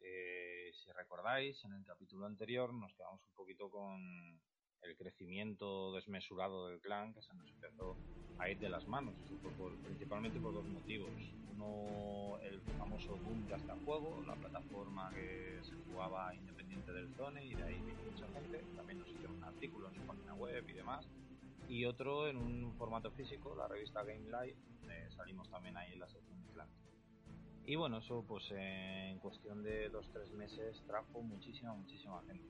Eh, si recordáis, en el capítulo anterior nos quedamos un poquito con el crecimiento desmesurado del clan que se nos empezó a ir de las manos, por- principalmente por dos motivos. Uno, el famoso boom de hasta juego, la plataforma que se jugaba independiente del Zone y de ahí vino mucha gente, también nos hicieron un artículo en su página web y demás y otro en un formato físico, la revista Game Live, donde salimos también ahí en la sección de clan. Y bueno, eso pues en cuestión de dos tres meses trajo muchísima, muchísima gente.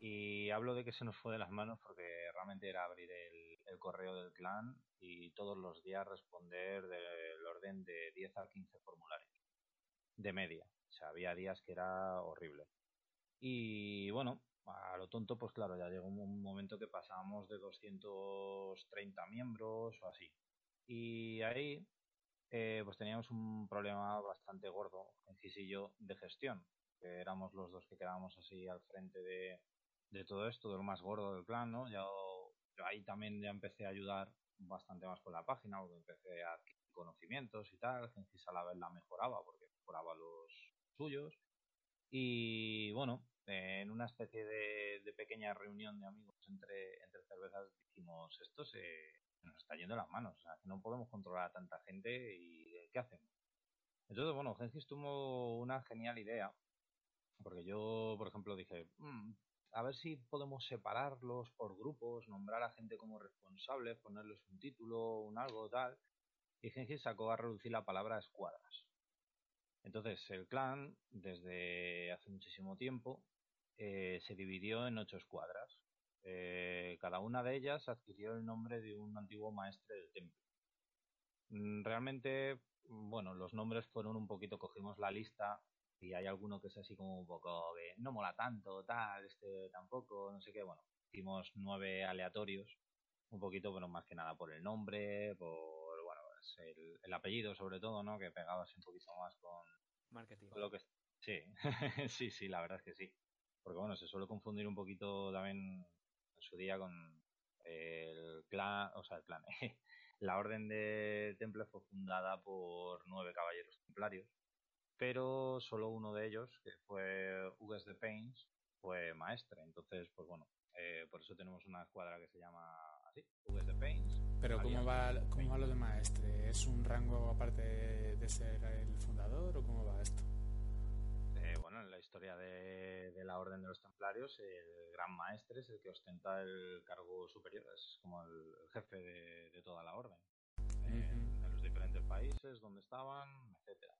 Y hablo de que se nos fue de las manos porque realmente era abrir el, el correo del clan y todos los días responder del orden de 10 a 15 formularios. De media. O sea, había días que era horrible. Y bueno, a lo tonto, pues claro, ya llegó un momento que pasábamos de 230 miembros o así. Y ahí, eh, pues teníamos un problema bastante gordo, Gencis y yo, de gestión. Que éramos los dos que quedábamos así al frente de, de todo esto, de lo más gordo del plan, ¿no? Yo, yo ahí también ya empecé a ayudar bastante más con la página, porque empecé a adquirir conocimientos y tal. Gencis a la vez la mejoraba, porque mejoraba los suyos. Y bueno, en una especie de, de pequeña reunión de amigos entre, entre cervezas dijimos, esto se nos está yendo las manos, o sea, que no podemos controlar a tanta gente y eh, ¿qué hacemos? Entonces, bueno, Gensis tuvo una genial idea, porque yo, por ejemplo, dije, "Mm, a ver si podemos separarlos por grupos, nombrar a gente como responsables, ponerles un título, un algo, tal, y Gensis sacó a reducir la palabra escuadras. Entonces, el clan, desde hace muchísimo tiempo, eh, se dividió en ocho escuadras. Eh, cada una de ellas adquirió el nombre de un antiguo maestre del templo. Mm, Realmente, mm, bueno, los nombres fueron un poquito, cogimos la lista y hay alguno que es así como un poco que no mola tanto, tal, este tampoco, no sé qué, bueno, hicimos nueve aleatorios, un poquito, pero más que nada por el nombre, por, bueno, pues el, el apellido sobre todo, ¿no? Que pegaba así un poquito más con, Marketing. con lo que... Sí, sí, sí, la verdad es que sí. Porque bueno, se suele confundir un poquito también su día con el clan, o sea, el clan. La orden de Temple fue fundada por nueve caballeros templarios, pero solo uno de ellos, que fue Hugues de Pains, fue maestre. Entonces, pues bueno, eh, por eso tenemos una escuadra que se llama sí, Hugues de Pains. Pero ¿cómo va, cómo va lo de maestre? ¿Es un rango aparte de ser el fundador o cómo va esto? Historia de, de la Orden de los Templarios, el Gran Maestre es el que ostenta el cargo superior, es como el, el jefe de, de toda la Orden, en, en los diferentes países donde estaban, etcétera.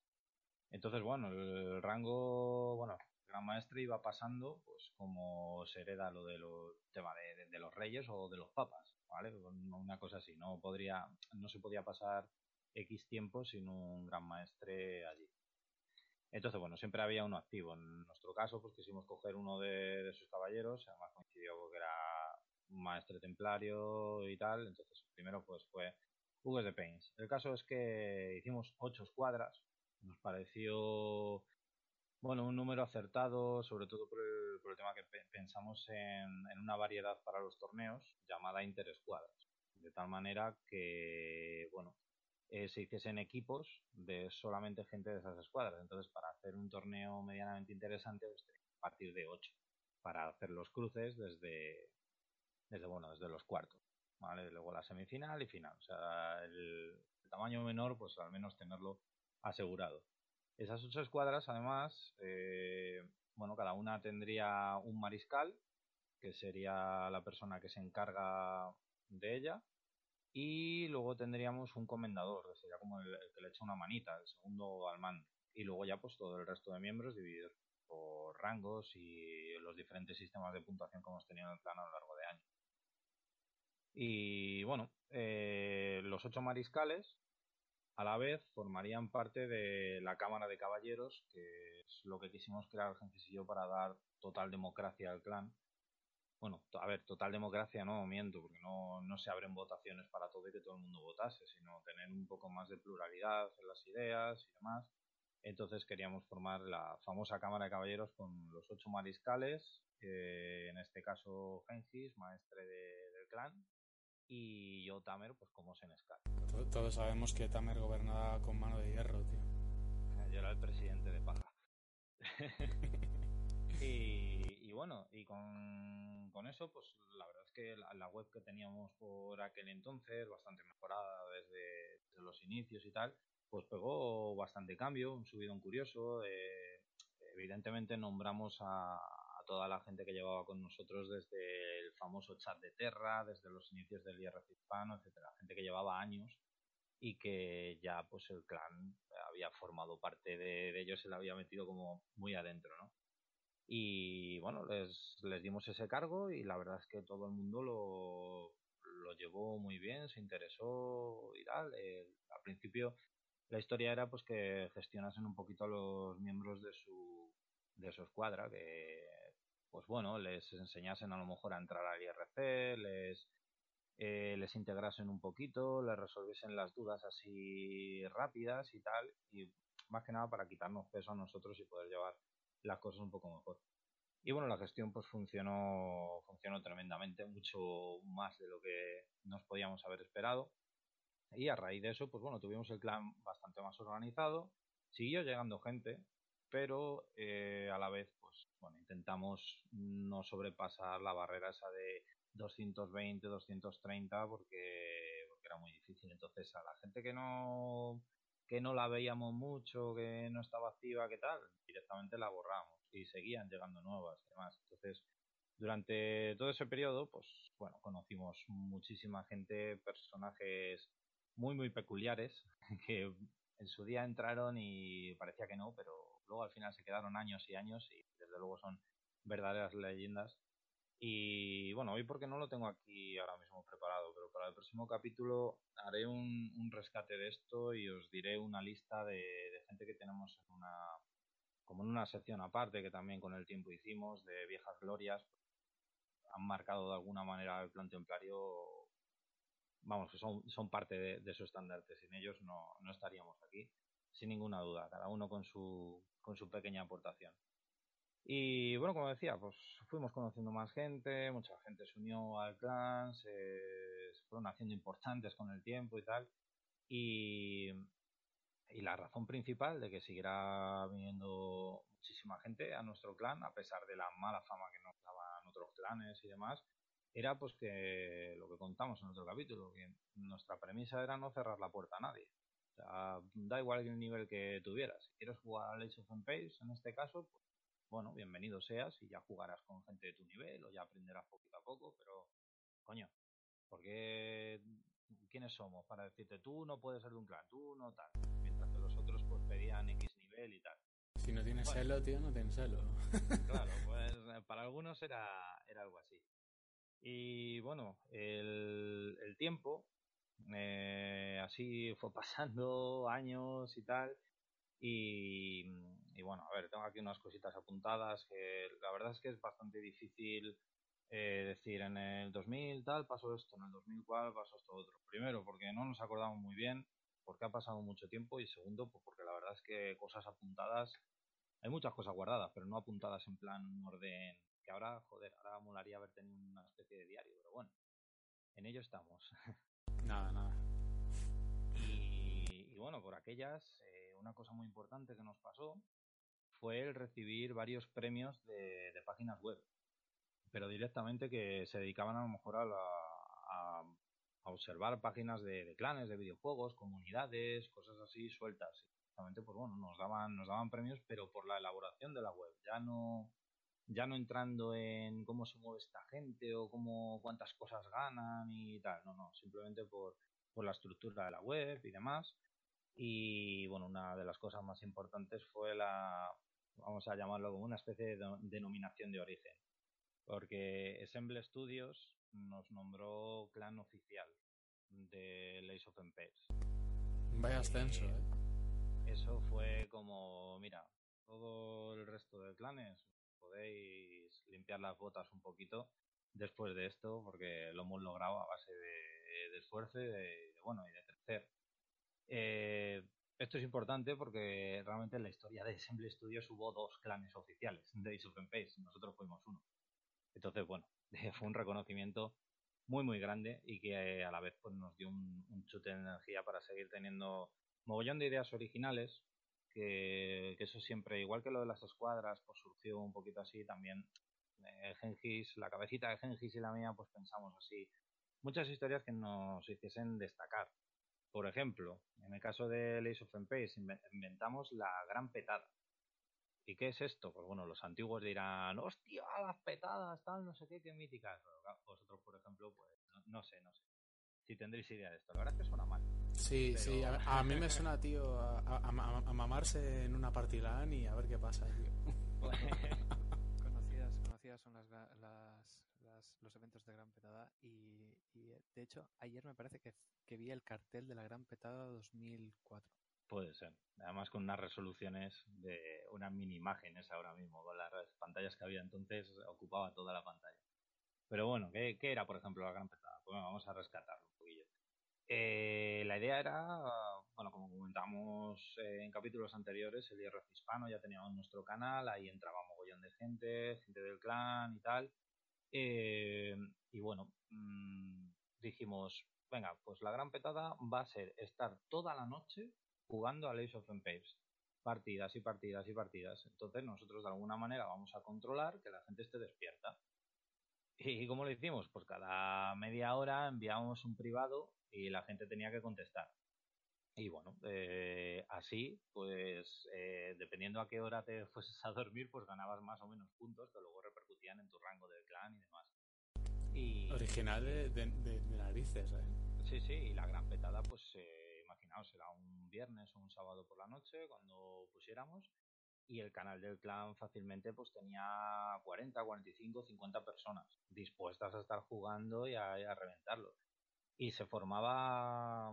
Entonces, bueno, el rango, bueno, el Gran Maestre iba pasando, pues como se hereda lo de los tema de, de- de los reyes o de los papas, ¿vale? Una cosa así, no podría, no se podía pasar X tiempo sin un Gran Maestre allí. Entonces, bueno, siempre había uno activo. En nuestro caso, pues quisimos coger uno de, de sus caballeros, además coincidió porque era maestre templario y tal. Entonces, primero pues fue Hugues de Pains. El caso es que hicimos ocho escuadras. Nos pareció, bueno, un número acertado, sobre todo por el, por el tema que pe- pensamos en, en una variedad para los torneos llamada interescuadras. De tal manera que, bueno, eh, se hiciesen equipos de solamente gente de esas escuadras. Entonces, para hacer un torneo medianamente interesante, pues que partir de 8 para hacer los cruces desde, desde bueno, desde los cuartos, ¿vale? Luego la semifinal y final. O sea, el, el tamaño menor, pues al menos tenerlo asegurado. Esas ocho escuadras, además, eh, bueno, cada una tendría un mariscal, que sería la persona que se encarga de ella, y luego tendríamos un comendador, que sería como el, que le echa una manita, el segundo al mando. Y luego ya pues todo el resto de miembros divididos por rangos y los diferentes sistemas de puntuación que hemos tenido en el clan a lo largo de años. Y bueno, eh, los ocho mariscales a la vez formarían parte de la Cámara de Caballeros, que es lo que quisimos crear yo para dar total democracia al clan bueno, a ver, total democracia no miento, porque no, no se abren votaciones para todo y que todo el mundo votase, sino tener un poco más de pluralidad en las ideas y demás. Entonces queríamos formar la famosa Cámara de Caballeros con los ocho mariscales, eh, en este caso Gengis, maestre de- del clan, y yo Tamer, pues como Senescal. To- Todos sabemos que Tamer gobernaba con mano de hierro, tío. Yo era el presidente de Paja. y, y bueno, y con, con eso, pues la verdad es que la, web que teníamos por aquel entonces, bastante mejorada desde, los inicios y tal, pues pegó bastante cambio, un subidón curioso. eh, evidentemente nombramos a, a toda la gente que llevaba con nosotros desde el famoso chat de Terra, desde los inicios del IRC hispano, etcétera, gente que llevaba años y que ya pues el clan había formado parte de, de ellos, se le había metido como muy adentro, ¿no? Y bueno, les, les dimos ese cargo y la verdad es que todo el mundo lo, lo llevó muy bien, se interesó y tal. Al principio la historia era pues que gestionasen un poquito a los miembros de su, de su escuadra, que pues bueno, les enseñasen a lo mejor a entrar al IRC, les, eh, les integrasen un poquito, les resolviesen las dudas así rápidas y tal, y más que nada para quitarnos peso a nosotros y poder llevar las cosas un poco mejor. Y bueno, la gestión pues funcionó, funcionó tremendamente, mucho más de lo que nos podíamos haber esperado. Y a raíz de eso, pues bueno, tuvimos el clan bastante más organizado, siguió llegando gente, pero eh, a la vez, pues bueno, intentamos no sobrepasar la barrera esa de 220, 230, porque, porque era muy difícil. Entonces, a la gente que no que no la veíamos mucho, que no estaba activa, que tal, directamente la borramos y seguían llegando nuevas y demás. Entonces, durante todo ese periodo, pues bueno, conocimos muchísima gente, personajes muy, muy peculiares, que en su día entraron y parecía que no, pero luego al final se quedaron años y años y desde luego son verdaderas leyendas. Y bueno, hoy porque no lo tengo aquí ahora mismo preparado, pero para el próximo capítulo haré un, un rescate de esto y os diré una lista de, gente que tenemos en una, como en una sección aparte que también con el tiempo hicimos de viejas glorias. Han marcado de alguna manera el plan templario, vamos, que son, son parte de, de su estandarte. Sin ellos no, no estaríamos aquí, sin ninguna duda, cada uno con su, con su pequeña aportación. Y bueno, como decía, pues fuimos conociendo más gente, mucha gente se unió al clan, se, se fueron haciendo importantes con el tiempo y tal. Y, y la razón principal de que siguiera viniendo muchísima gente a nuestro clan, a pesar de la mala fama que nos daban otros clanes y demás, era pues que lo que contamos en otro capítulo, que nuestra premisa era no cerrar la puerta a nadie. O sea, da igual el nivel que tuvieras. Si quieres jugar a Age of Empires, en este caso, pues, bueno, bienvenido seas y ya jugarás con gente de tu nivel o ya aprenderás poquito a poco, pero, coño, porque ¿quiénes somos? Para decirte, tú no puedes ser de un clan, tú no tal. Mientras que los otros pues pedían X nivel y tal. Si no tienes Bueno. celo, tío, no tienes celo. Claro, pues eh, para algunos era, era algo así. Y bueno, el, el tiempo, eh, así fue pasando años y tal. Y, y bueno, a ver, tengo aquí unas cositas apuntadas que la verdad es que es bastante difícil eh, decir en el 2000 tal pasó esto, en el 2000 cual pasó esto otro. Primero, porque no nos acordamos muy bien, porque ha pasado mucho tiempo. Y segundo, pues porque la verdad es que cosas apuntadas hay muchas cosas guardadas, pero no apuntadas en plan un orden que ahora, joder, ahora molaría haber tenido una especie de diario, pero bueno, en ello estamos. Nada, nada. Y, y bueno, por aquellas, eh, una cosa muy importante que nos pasó fue el recibir varios premios de, páginas web, pero directamente que se dedicaban a lo mejor a, la- observar páginas de, de clanes, de videojuegos, comunidades, cosas así sueltas. Y Directamente, pues bueno, nos daban, nos daban premios, pero por la elaboración de la web, ya no, ya no entrando en cómo se mueve esta gente o cómo cuántas cosas ganan y tal, no, no, simplemente por, por la estructura de la web y demás. Y bueno, una de las cosas más importantes fue la, vamos a llamarlo como una especie de denominación de origen, porque Assemble Studios nos nombró clan oficial de Lace of Empires. Vaya ascenso, ¿eh? Eso fue como, mira, todo el resto de clanes podéis limpiar las botas un poquito después de esto, porque lo hemos logrado a base de, de esfuerzo y de, de, bueno, y de crecer. Eh, esto es importante porque realmente en la historia de Assemble Studios hubo dos clanes oficiales de Ace of Empires, nosotros fuimos uno. Entonces, bueno, fue un reconocimiento muy muy grande y que eh, a la vez pues nos dio un, un chute de energía para seguir teniendo mogollón de ideas originales que, que eso siempre igual que lo de las escuadras pues surgió un poquito así también eh, Gengis la cabecita de Gengis y la mía pues pensamos así muchas historias que nos hiciesen destacar por ejemplo en el caso de Lace of Empires inve- inventamos la gran petada ¿Y qué es esto? Pues bueno, los antiguos dirán, hostia, las petadas, tal, no sé qué, qué míticas. Pero, Vosotros, por ejemplo, pues no, no sé, no sé. Si tendréis idea de esto. La verdad es que suena mal. Sí, Pero- sí, a, a mí me suena, tío, a, a- a- a mamarse en una partilán y a ver qué pasa, tío. Conocidas, conocidas son las- los eventos de Gran Petada y, eh, de hecho ayer me parece que, que vi el cartel de la Gran Petada 2004. Puede ser. Además con unas resoluciones de unas mini imágenes ahora mismo. Con las pantallas que había entonces ocupaba toda la pantalla. Pero bueno, ¿qué, qué era, por ejemplo, la gran petada? Pues bueno, vamos a rescatarlo un poquillo. Eh, la idea era, bueno, como comentamos eh, en capítulos anteriores, el IRC hispano ya teníamos nuestro canal, ahí entraba mogollón de gente, gente del clan y tal. Eh, y bueno, mm, dijimos, venga, pues la gran petada va a ser estar toda la noche jugando a Lace of Empires. Partidas y partidas y partidas. Entonces nosotros de alguna manera vamos a controlar que la gente esté despierta. ¿Y cómo lo hicimos? Pues cada media hora enviábamos un privado y la gente tenía que contestar. Y bueno, eh, así, pues eh, dependiendo a qué hora te fueses a dormir, pues ganabas más o menos puntos que luego repercutían en tu rango del clan y demás. Y, Original de, de- de- narices, ¿eh? Sí, sí, y la gran petada, pues eh, imaginaos, era un viernes o un sábado por la noche cuando pusiéramos y el canal del clan fácilmente pues tenía 40, 45, 50 personas dispuestas a estar jugando y a, a reventarlo. Y se formaba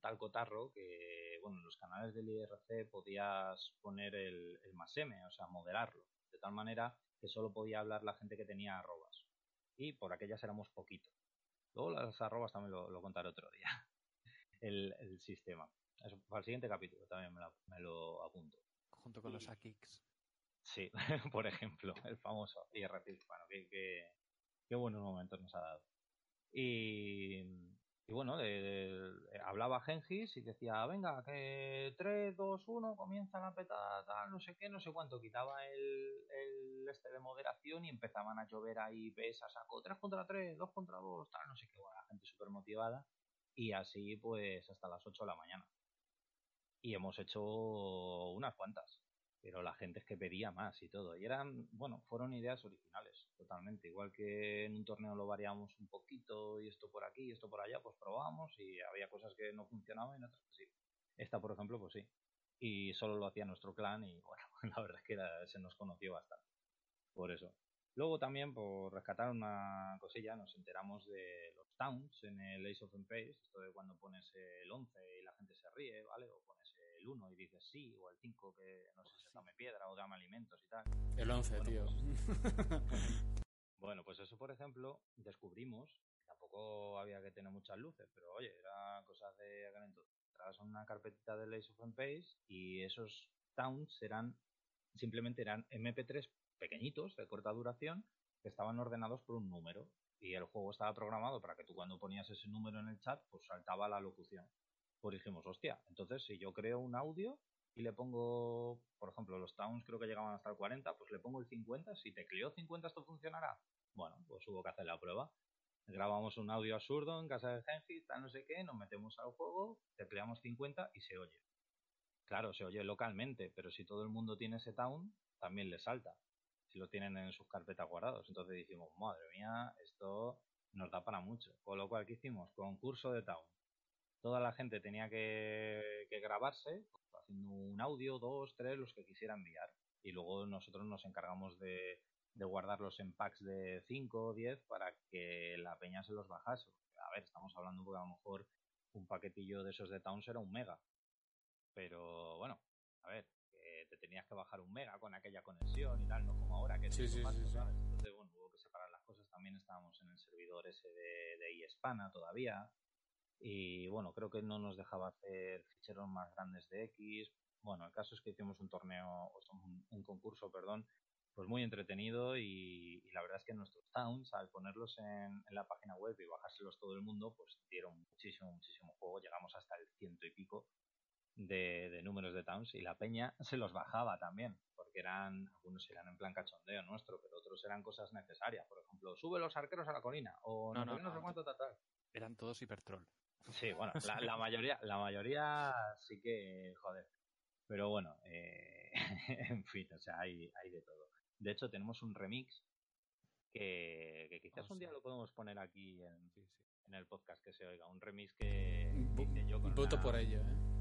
tal cotarro que, bueno, en los canales del IRC podías poner el, el más M, o sea, moderarlo, de tal manera que solo podía hablar la gente que tenía arrobas. Y por aquellas éramos poquitos. Luego las arrobas también lo, lo contaré otro día. El, el sistema. Eso, para el siguiente capítulo también me, la- me lo apunto. Junto con los AKICs. Sí, por ejemplo, el famoso IRC hispano. Qué, qué, qué buenos momentos nos ha dado. Y, y bueno, de- hablaba Gengis y decía, venga, que 3, 2, 1, comienza la petada, tal, no sé qué, no sé cuánto. Quitaba el, el este de moderación y empezaban a llover ahí ves a saco 3 contra 3, 2 contra 2, tal, no sé qué. Bueno, la gente motivada y así pues hasta las 8 de la mañana. Y hemos hecho unas cuantas, pero la gente es que pedía más y todo. Y eran, bueno, fueron ideas originales, totalmente. Igual que en un torneo lo variamos un poquito y esto por aquí y esto por allá, pues probamos y había cosas que no funcionaban y otras que sí. Esta, por ejemplo, pues sí. Y solo lo hacía nuestro clan y bueno, la verdad es que se nos conoció bastante. Por eso. Luego también, por rescatar una cosilla, nos enteramos de los towns en el Ace of Empires, esto de cuando pones el 11 y la gente se ríe, ¿vale? O pones el 1 y dices sí, o el 5 que no sé si dame piedra o dame alimentos y tal. El 11, tío. Pues, bueno, pues eso, por ejemplo, descubrimos, tampoco había que tener muchas luces, pero oye, era cosas de aquel entonces. Entras una carpetita del Ace of Empires y esos towns eran, simplemente eran MP3 pequeñitos, de corta duración, que estaban ordenados por un número. Y el juego estaba programado para que tú cuando ponías ese número en el chat, pues saltaba la locución. Pues dijimos, hostia, entonces si yo creo un audio y le pongo, por ejemplo, los towns creo que llegaban hasta el 40, pues le pongo el 50, si tecleo 50 esto funcionará. Bueno, pues hubo que hacer la prueba. Grabamos un audio absurdo en casa de Genji, tal no sé qué, nos metemos al juego, tecleamos 50 y se oye. Claro, se oye localmente, pero si todo el mundo tiene ese town, también le salta si lo tienen en sus carpetas guardados. Entonces dijimos, madre mía, esto nos da para mucho. Con lo cual, ¿qué hicimos? Concurso de Town. Toda la gente tenía que, grabarse haciendo un audio, dos, tres, los que quisiera enviar. Y luego nosotros nos encargamos de, guardarlos en packs de 5 o 10 para que la peña se los bajase. A ver, estamos hablando porque a lo mejor un paquetillo de esos de Towns era un mega. Pero bueno, a ver, te tenías que bajar un mega con aquella conexión y tal, no como ahora que sí, sí, Entonces, bueno, hubo que separar las cosas. También estábamos en el servidor ese de, de iEspana todavía. Y bueno, creo que no nos dejaba hacer ficheros más grandes de X. Bueno, el caso es que hicimos un torneo, un, un concurso, perdón, pues muy entretenido y, la verdad es que nuestros towns, al ponerlos en, en, la página web y bajárselos todo el mundo, pues dieron muchísimo, muchísimo juego. Llegamos hasta el ciento y pico de, números de towns y la peña se los bajaba también, porque eran, algunos eran en plan cachondeo nuestro, pero otros eran cosas necesarias. Por ejemplo, sube los arqueros a la colina, o no, no, no, sé cuánto tal, Eran todos hipertroll. Sí, bueno, la, mayoría, la mayoría sí que, joder. Pero bueno, eh, en fin, o sea, hay, hay de todo. De hecho, tenemos un remix que, quizás oh, un día lo podemos poner aquí en, en, el podcast que se oiga. Un remix que, yo Voto por ello, ¿eh?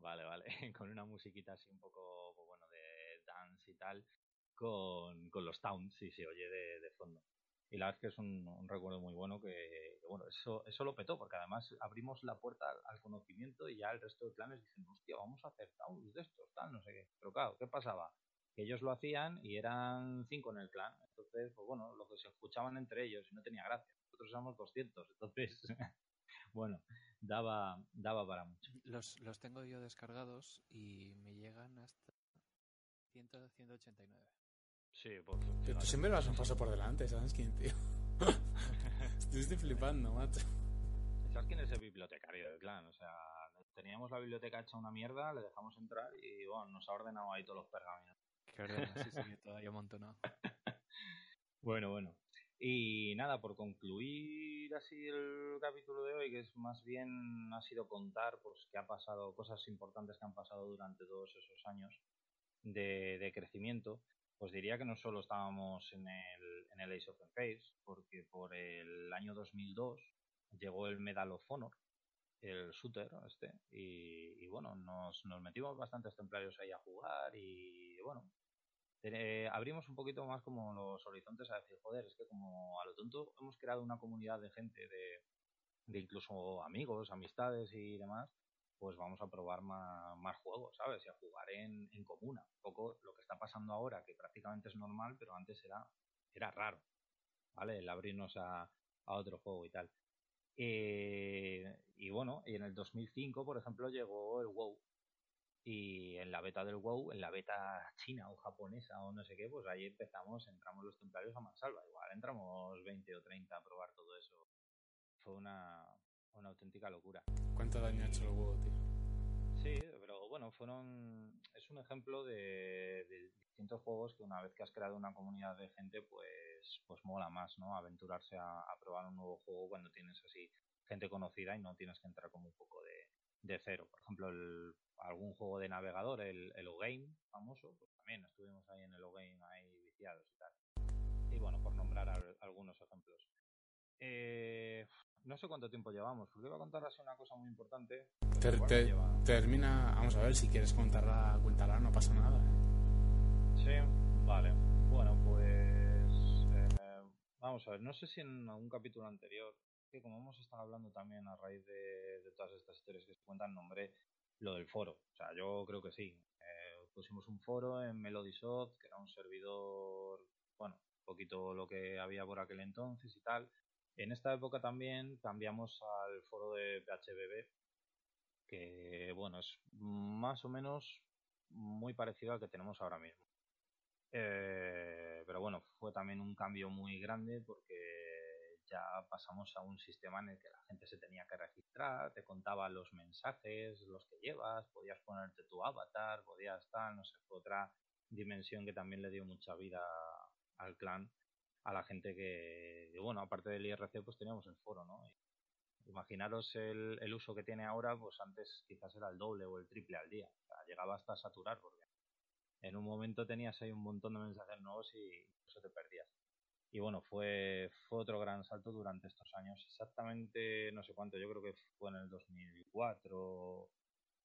Vale, vale. Con una musiquita así un poco, pues bueno, de dance y tal, con, con los towns, y se oye de, fondo. Y la verdad es que es un, recuerdo muy bueno que, bueno, eso, eso lo petó, porque además abrimos la puerta al, conocimiento y ya el resto de clanes dicen, hostia, vamos a hacer towns de estos, tal, no sé qué. Pero claro, ¿qué pasaba? Que ellos lo hacían y eran cinco en el clan. Entonces, pues bueno, lo que se escuchaban entre ellos y no tenía gracia. Nosotros éramos 200, entonces, bueno, daba, daba para mucho. Los, los tengo yo descargados y me llegan hasta 100, 189. Sí, por Pero tú siempre vas un paso por delante, ¿sabes quién, tío? Estuviste flipando, macho. ¿Sabes quién es el bibliotecario del clan? O sea, teníamos la biblioteca hecha una mierda, le dejamos entrar y bueno, nos ha ordenado ahí todos los pergaminos. Qué ordena, sí, sí, todavía amontonado. bueno, bueno. Y nada, por concluir así el capítulo de hoy, que es más bien ha sido contar pues qué ha pasado, cosas importantes que han pasado durante todos esos años de, crecimiento, pues diría que no solo estábamos en el, en el Ace of Empires, porque por el año 2002 llegó el Medal of Honor, el shooter este, y, bueno, nos, metimos bastantes templarios ahí a jugar y bueno, abrimos un poquito más como los horizontes a decir, joder, es que como a lo tonto hemos creado una comunidad de gente, de, incluso amigos, amistades y demás, pues vamos a probar más, juegos, ¿sabes? Y a jugar en, en, comuna. Un poco lo que está pasando ahora, que prácticamente es normal, pero antes era, era raro, ¿vale? El abrirnos a, a otro juego y tal. Eh, y bueno, y en el 2005, por ejemplo, llegó el WoW, y en la beta del WoW, en la beta china o japonesa o no sé qué, pues ahí empezamos, entramos los templarios a mansalva. Igual entramos 20 o 30 a probar todo eso. Fue una, una auténtica locura. ¿Cuánto daño ha hecho el WoW, tío? Sí, pero bueno, fueron. Es un ejemplo de, distintos juegos que una vez que has creado una comunidad de gente, pues, pues mola más, ¿no? Aventurarse a, a probar un nuevo juego cuando tienes así gente conocida y no tienes que entrar como un poco de, de cero. Por ejemplo, el, algún juego de navegador, el, el O-Game famoso, pues también estuvimos ahí en el O-Game ahí viciados y tal. Y bueno, por nombrar al, algunos ejemplos. Eh, no sé cuánto tiempo llevamos, porque iba a contar así una cosa muy importante. Ter, ter, lleva... Termina, vamos a ver, si quieres contarla, cuéntala, no pasa nada. Sí, vale. Bueno, pues eh, vamos a ver, no sé si en algún capítulo anterior, que como hemos estado hablando también a raíz de, de todas estas historias que se cuentan, nombré lo del foro. O sea, yo creo que sí. Eh, pusimos un foro en Melodysoft, que era un servidor, bueno, un poquito lo que había por aquel entonces y tal. En esta época también cambiamos al foro de PHBB, que bueno, es más o menos muy parecido al que tenemos ahora mismo. Eh, pero bueno, fue también un cambio muy grande porque ya pasamos a un sistema en el que la gente se tenía que registrar, te contaba los mensajes, los que llevas, podías ponerte tu avatar, podías estar, no sé, fue otra dimensión que también le dio mucha vida al clan a la gente que, bueno, aparte del IRC, pues teníamos el foro, ¿no? Imaginaros el, el, uso que tiene ahora, pues antes quizás era el doble o el triple al día. O sea, llegaba hasta saturar, porque en un momento tenías ahí un montón de mensajes nuevos y eso te perdías. Y bueno, fue, fue otro gran salto durante estos años. Exactamente, no sé cuánto, yo creo que fue en el 2004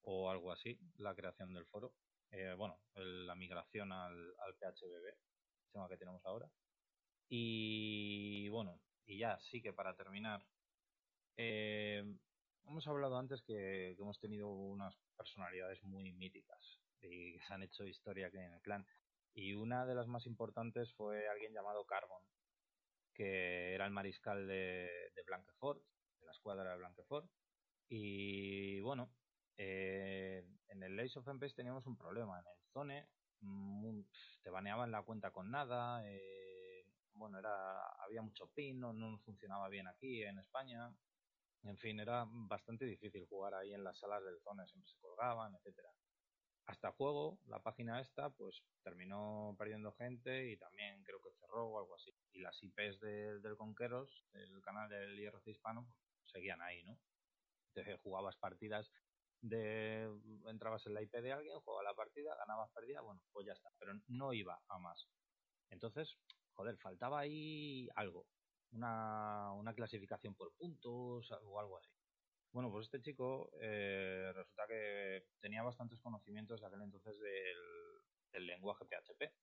o algo así, la creación del foro. Eh, bueno, el, la migración al, al PHBB, sistema que tenemos ahora. Y bueno, y ya sí que para terminar, eh, hemos hablado antes que, hemos tenido unas personalidades muy míticas y que se han hecho historia aquí en el clan. Y una de las más importantes fue alguien llamado Carbon, que era el mariscal de, de Blanquefort, de la escuadra de Blanquefort. Y bueno, eh, en el Ace of Empires teníamos un problema. En el Zone mm, te baneaban la cuenta con nada. Eh, bueno, era, había mucho pin, no, funcionaba bien aquí en España. En fin, era bastante difícil jugar ahí en las salas del Zone, siempre se colgaban, etcétera. Hasta juego, la página esta, pues terminó perdiendo gente y también creo que cerró o algo así. Y las IPs de, del Conqueros, el canal del IRC hispano, pues seguían ahí, ¿no? Entonces jugabas partidas de entrabas en la IP de alguien, jugaba la partida, ganabas, perdías, bueno, pues ya está, pero no iba a más. Entonces, joder, faltaba ahí algo, una, clasificación por puntos o algo así. Bueno, pues este chico eh, resulta que tenía bastantes conocimientos de aquel entonces del, lenguaje PHP.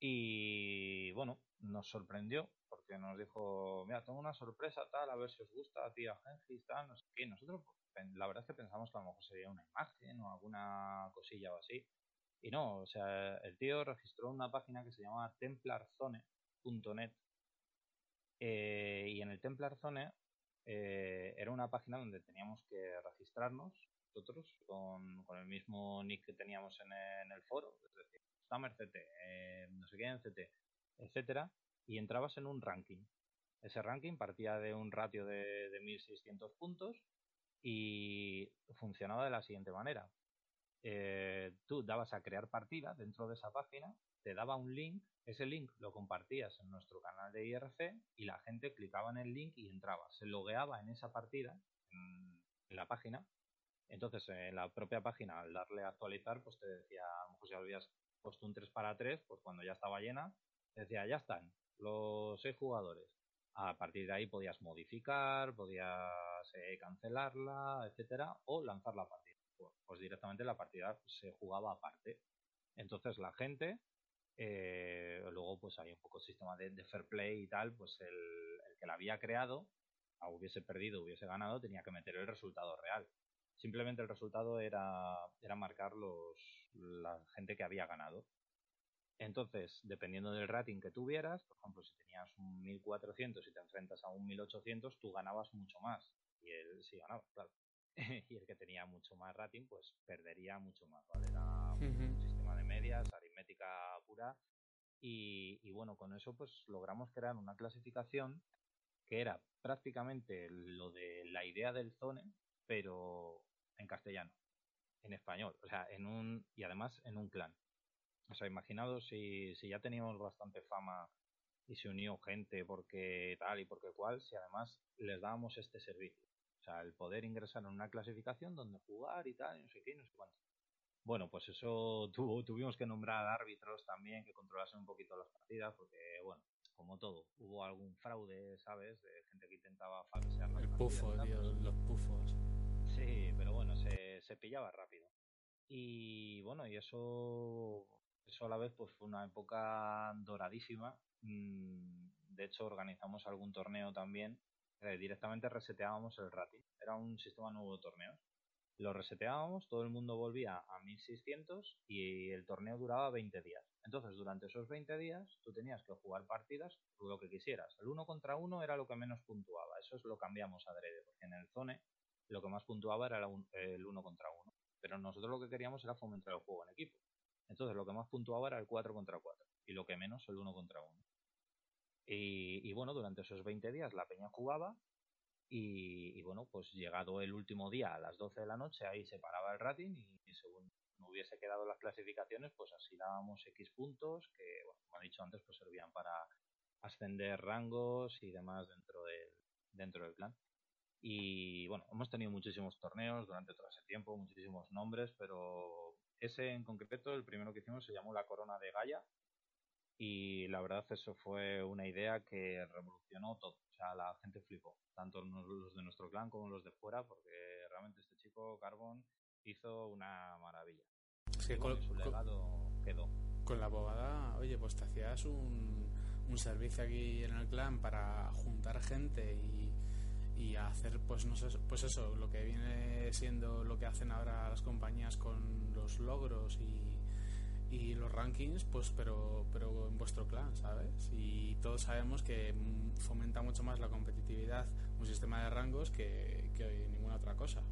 Y bueno, nos sorprendió porque nos dijo, mira, tengo una sorpresa tal, a ver si os gusta a ti, a Gengis, tal, no sé qué. Nosotros, pues, la verdad es que pensamos que a lo mejor sería una imagen o alguna cosilla o así. Y no, o sea, el tío registró una página que se llama templarzone.net eh, y en el Templarzone eh, era una página donde teníamos que registrarnos nosotros con, con el mismo nick que teníamos en el, foro, es decir, Summer CT, eh, no sé qué CT, etcétera, y entrabas en un ranking. Ese ranking partía de un ratio de, de 1600 puntos y funcionaba de la siguiente manera eh, tú dabas a crear partida dentro de esa página, te daba un link, ese link lo compartías en nuestro canal de IRC y la gente clicaba en el link y entraba, se logueaba en esa partida, en, la página. Entonces, en la propia página, al darle a actualizar, pues te decía, a lo mejor si habías puesto un 3 para 3, pues cuando ya estaba llena, te decía, ya están los 6 jugadores. A partir de ahí podías modificar, podías eh, cancelarla, etcétera, o lanzar la partida pues directamente la partida se jugaba aparte. Entonces la gente, eh, luego pues hay un poco el sistema de, fair play y tal, pues el, el que la había creado, hubiese perdido, hubiese ganado, tenía que meter el resultado real. Simplemente el resultado era, era marcar los, la gente que había ganado. Entonces, dependiendo del rating que tuvieras, por ejemplo, si tenías un 1400 y te enfrentas a un 1800, tú ganabas mucho más. Y él sí ganaba, claro. y el que tenía mucho más rating pues perdería mucho más, ¿vale? Era uh -huh. un sistema de medias, aritmética pura y, y, bueno, con eso pues logramos crear una clasificación que era prácticamente lo de la idea del zone, pero en castellano, en español, o sea, en un y además en un clan. O sea, imaginaos si, si ya teníamos bastante fama y se unió gente porque tal y porque cual, si además les dábamos este servicio. Sea, el poder ingresar en una clasificación donde jugar y tal, y no sé qué, y no sé cuánto. Bueno, pues eso tuvo, tuvimos que nombrar árbitros también que controlasen un poquito las partidas, porque, bueno, como todo, hubo algún fraude, ¿sabes? De gente que intentaba falsear las El pufo, tío, pues, los pufos. Sí, pero bueno, se, se pillaba rápido. Y bueno, y eso, eso a la vez pues fue una época doradísima. Mm, De hecho, organizamos algún torneo también. Eh, directamente reseteábamos el rating. Era un sistema nuevo de torneos. Lo reseteábamos, todo el mundo volvía a 1600 y el torneo duraba 20 días. Entonces, durante esos 20 días, tú tenías que jugar partidas lo que quisieras. El uno contra uno era lo que menos puntuaba. Eso es lo cambiamos adrede, porque en el Zone lo que más puntuaba era el uno contra uno. Pero nosotros lo que queríamos era fomentar el juego en equipo. Entonces lo que más puntuaba era el 4 contra 4 y lo que menos el 1 contra 1. Y, y bueno, durante esos 20 días la peña jugaba y, bueno, pues llegado el último día a las 12 de la noche ahí se paraba el rating y, según no hubiese quedado las clasificaciones, pues así dábamos X puntos que, bueno, como he dicho antes, pues servían para ascender rangos y demás dentro del, dentro del clan. Y bueno, hemos tenido muchísimos torneos durante todo ese tiempo, muchísimos nombres, pero ese en concreto, el primero que hicimos, se llamó la Corona de Gaia. Y la verdad, eso fue una idea que revolucionó todo. O sea, la gente flipó, tanto los de nuestro clan como los de fuera, porque realmente este chico, Carbon, hizo una maravilla. Es que con, su con- legado quedó. con la bobada, oye, pues te hacías un, un servicio aquí en el clan para juntar gente y, y hacer, pues no sé, pues eso, lo que viene siendo lo que hacen ahora las compañías con los logros y, y los rankings, pues pero, pero en vuestro clan, ¿sabes? Y todos sabemos que mm, fomenta mucho más la competitividad un sistema de rangos que, que ninguna otra cosa.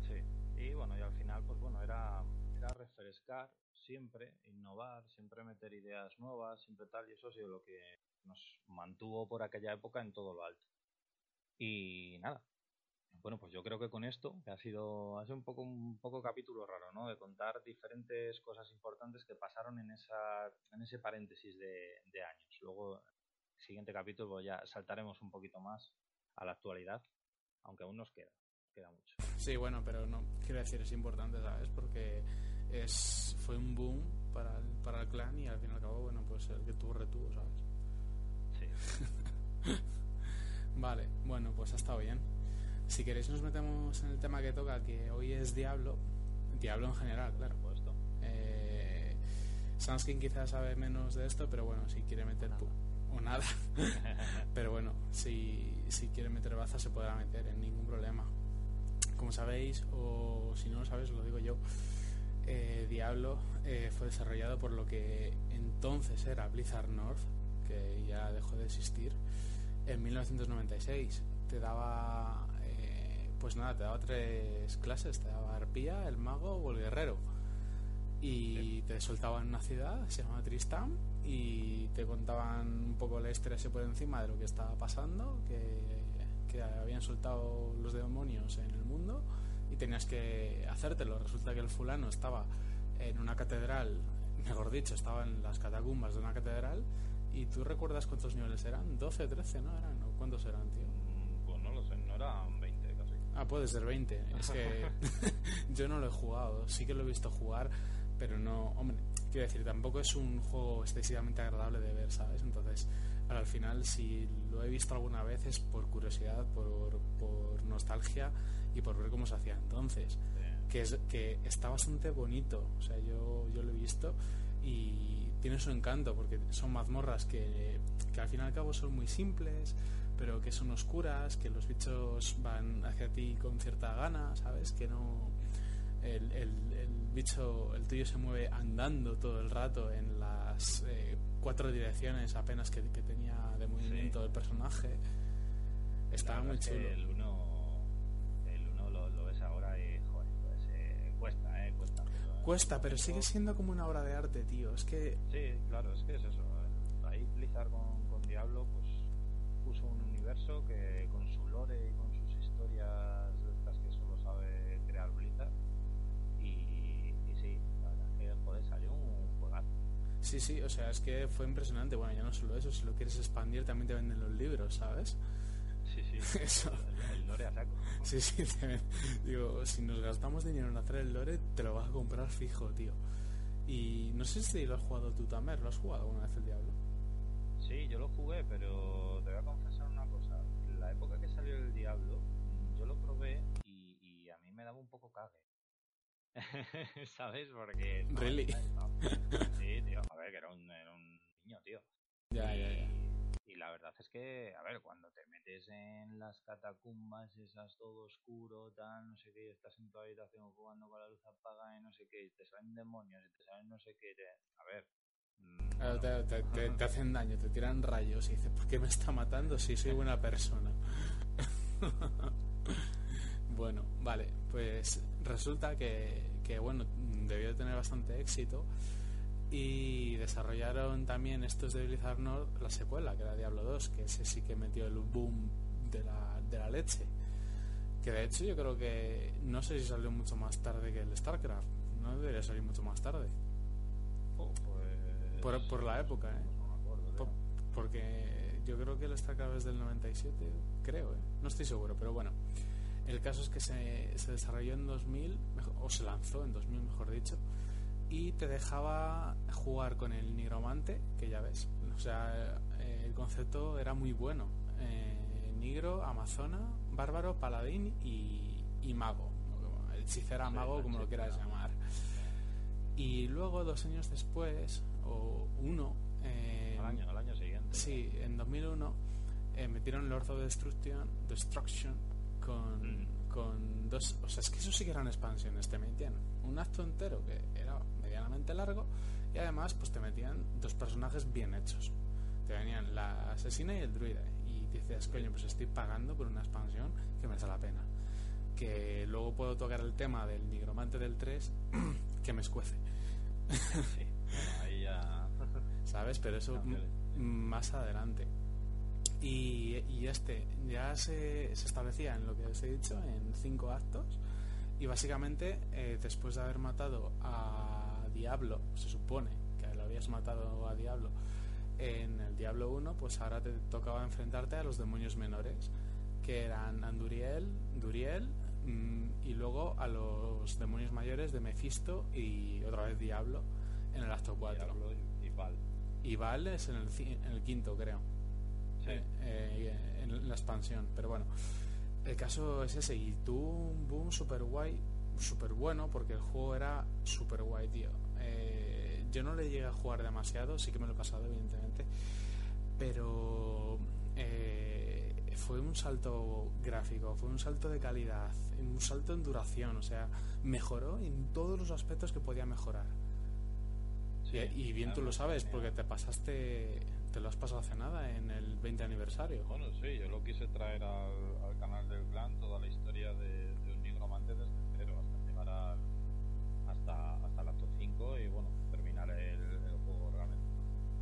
Sí, y bueno, y al final, pues bueno, era, era refrescar siempre, innovar, siempre meter ideas nuevas, siempre tal, y eso ha sido lo que nos mantuvo por aquella época en todo lo alto. Y nada. Bueno, pues yo creo que con esto, que ha sido, ha sido un poco un poco capítulo raro, ¿no? De contar diferentes cosas importantes que pasaron en esa, en ese paréntesis de, de años. Luego, el siguiente capítulo ya saltaremos un poquito más a la actualidad, aunque aún nos queda, queda mucho. Sí, bueno, pero no, quiero decir, es importante, ¿sabes? Porque es, fue un boom para el, para el clan y al fin y al cabo, bueno, pues el que tuvo retuvo, ¿sabes? Sí. Vale, bueno, pues ha estado bien. Si queréis nos metemos en el tema que toca, que hoy es Diablo. Diablo en general, claro. Por supuesto. Eh, Sanskin quizás sabe menos de esto, pero bueno, si quiere meter... pu- O nada. pero bueno, si, si quiere meter baza se podrá meter, en ningún problema. Como sabéis, o si no lo sabéis, lo digo yo, eh, Diablo eh, fue desarrollado por lo que entonces era Blizzard North, que ya dejó de existir, en 1996. Te daba, pues nada, te daba tres clases, te daba arpía, el mago o el guerrero. Y te soltaban una ciudad, se llamaba Tristán, y te contaban un poco la historia así por encima de lo que estaba pasando, que, que habían soltado los demonios en el mundo, y tenías que hacértelo. Resulta que el fulano estaba en una catedral, mejor dicho, estaba en las catacumbas de una catedral, y tú recuerdas cuántos niveles eran, 12, 13, ¿no? Eran, ¿no? ¿Cuántos eran, tío? Mm, Pues no lo sé, no eran 20 casi. Ah, puede ser 20. Es que yo no lo he jugado. Sí que lo he visto jugar, pero no. Hombre, quiero decir, tampoco es un juego excesivamente agradable de ver, ¿sabes? Entonces, al final, si lo he visto alguna vez es por curiosidad, por, por nostalgia y por ver cómo se hacía entonces. Que, es, que está bastante bonito. O sea, yo, yo lo he visto y tiene su encanto porque son mazmorras que, que al fin y al cabo son muy simples pero que son oscuras, que los bichos van hacia ti con cierta gana, ¿sabes? Que no... El, el, el bicho, el tuyo se mueve andando todo el rato en las eh, cuatro direcciones apenas que, que tenía de movimiento el personaje. Estaba muy chulo. El 1 el uno lo, lo ves ahora y, joder, pues eh, cuesta, eh, cuesta. pero- Cuesta, pero sigue siendo como una obra de arte, tío. Es que Sí, claro, es que es eso. eh. Ahí Blizzard con, que con su lore y con sus historias estas que solo sabe crear Blizzard y, y sí, la verdad es que joder, salió un juegazo. Sí, sí, o sea, es que fue impresionante. Bueno, ya no solo eso, si lo quieres expandir también te venden los libros, ¿sabes? Sí, sí. Eso. El, el lore a saco. Sí, sí, te digo, si nos gastamos dinero en hacer el lore, te lo vas a comprar fijo, tío. Y no sé si lo has jugado tú, Tamer, ¿lo has jugado alguna vez el Diablo? Sí, yo lo jugué, pero te voy a confesar un poco cague. ¿Sabes? Porque... no, Really? no. Sí, tío. A ver, que era un, era un niño, tío. Ya, ya, ya. Y la verdad es que, a ver, cuando te metes en las catacumbas, esas todo oscuro, tal, no sé qué, y estás en tu habitación jugando con la luz apagada y no sé qué, y te salen demonios y te salen no sé qué, te- a ver. mm, Claro, bueno, te, te- te- te hacen daño, te tiran rayos y dices, ¿por qué me está matando si soy buena persona? bueno, vale, pues resulta que, que, bueno, debió de tener bastante éxito y desarrollaron también estos de Blizzard North la secuela, que era Diablo 2, que ese sí que metió el boom de la, de la leche. Que de hecho yo creo que no sé si salió mucho más tarde que el StarCraft, no debería salir mucho más tarde. oh, pues, Por, por la época, ¿eh? no me acuerdo. Porque yo creo que el StarCraft es del 97, creo, ¿eh? no estoy seguro, pero bueno. El caso es que se, se desarrolló en 2000, mejo- o se lanzó en 2000, mejor dicho, y te dejaba jugar con el nigromante, que ya ves. O sea, eh, el concepto era muy bueno. Eh, nigro, amazona, bárbaro, paladín y, y mago. Hechicera, mago, como lo quieras llamar. Y luego, dos años después, o uno, eh, Al año, al año siguiente. Sí, en 2001 eh, metieron Lord of Destruction, Destruction con, Mm. con dos... O sea, es que eso sí que eran expansiones. Te metían un acto entero que era medianamente largo y además pues te metían dos personajes bien hechos. Te venían la asesina y el druida. Y dices, coño, pues estoy pagando por una expansión que merece la pena. Que luego puedo tocar el tema del nigromante del 3 que me escuece. Sí, bueno, ahí ya. ¿sabes? Pero eso más adelante. Y, y este ya se, se establecía en lo que os he dicho, en cinco actos. Y básicamente, eh, después de haber matado a Diablo, se supone que lo habías matado a Diablo en el Diablo 1, pues ahora te tocaba enfrentarte a los demonios menores, que eran Anduriel, Duriel, mm, y luego a los demonios mayores de Mephisto y otra vez Diablo en el acto 4. Diablo y, Val. Y Val es en el, en el quinto, creo. Eh, eh, en la expansión. Pero bueno, el caso es ese. Y tuvo un boom super guay, super bueno, porque el juego era super guay, tío. Eh, yo no le llegué a jugar demasiado, sí que me lo he pasado, evidentemente. Pero eh, fue un salto gráfico, fue un salto de calidad, un salto en duración. O sea, mejoró en todos los aspectos que podía mejorar. Sí, Y, y bien tú lo sabes, porque te pasaste, te lo has pasado hace nada en el 20 aniversario. Bueno, sí, yo lo quise traer al, al canal del clan, toda la historia de, de un nigromante desde cero, hasta llegar al, hasta, hasta el acto 5 y bueno, terminar el, el juego realmente.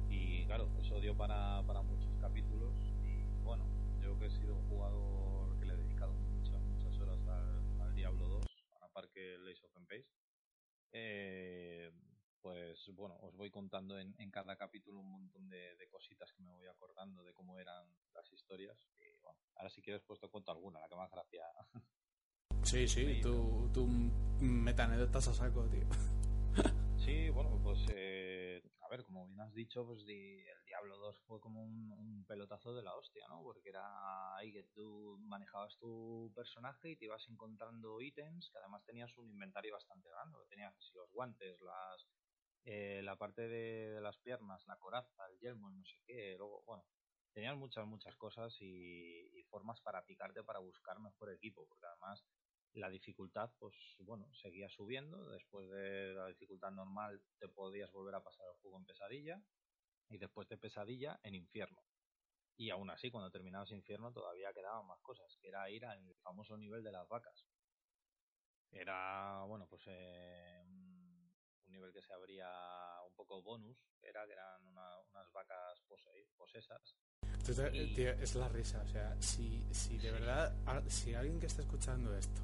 Y claro, eso dio para, para muchos capítulos y bueno, yo que he sido un jugador que le he dedicado muchas, muchas horas al, al Diablo 2, a la par que el Ace of Empires, eh, pues bueno, os voy contando en, en cada capítulo un montón de, de cositas que me voy acordando de cómo eran las historias. Y bueno, ahora si quieres pues te cuento alguna, la que más gracia. Sí, sí, tú, tú metanedotas a saco, tío. Sí, bueno, pues eh, a ver, como bien has dicho, pues di- el Diablo 2 fue como un, un pelotazo de la hostia, ¿no? Porque era ahí que tú manejabas tu personaje y te ibas encontrando ítems que además tenías un inventario bastante grande. Tenías así, los guantes, las eh, la parte de, las piernas, la coraza, el yelmo, el no sé qué. Luego, bueno, tenías muchas, muchas cosas y, y formas para picarte para buscar mejor equipo, porque además la dificultad, pues bueno, seguía subiendo. Después de la dificultad normal te podías volver a pasar el juego en pesadilla y después de pesadilla en infierno. Y aún así, cuando terminabas infierno todavía quedaban más cosas, que era ir al famoso nivel de las vacas. Era, bueno, pues eh, un, nivel que se abría un poco bonus, era que eran una- unas vacas pose- posesas. Entonces, eh, Y- tío, es la risa. O sea, si, si de verdad, si alguien que está escuchando esto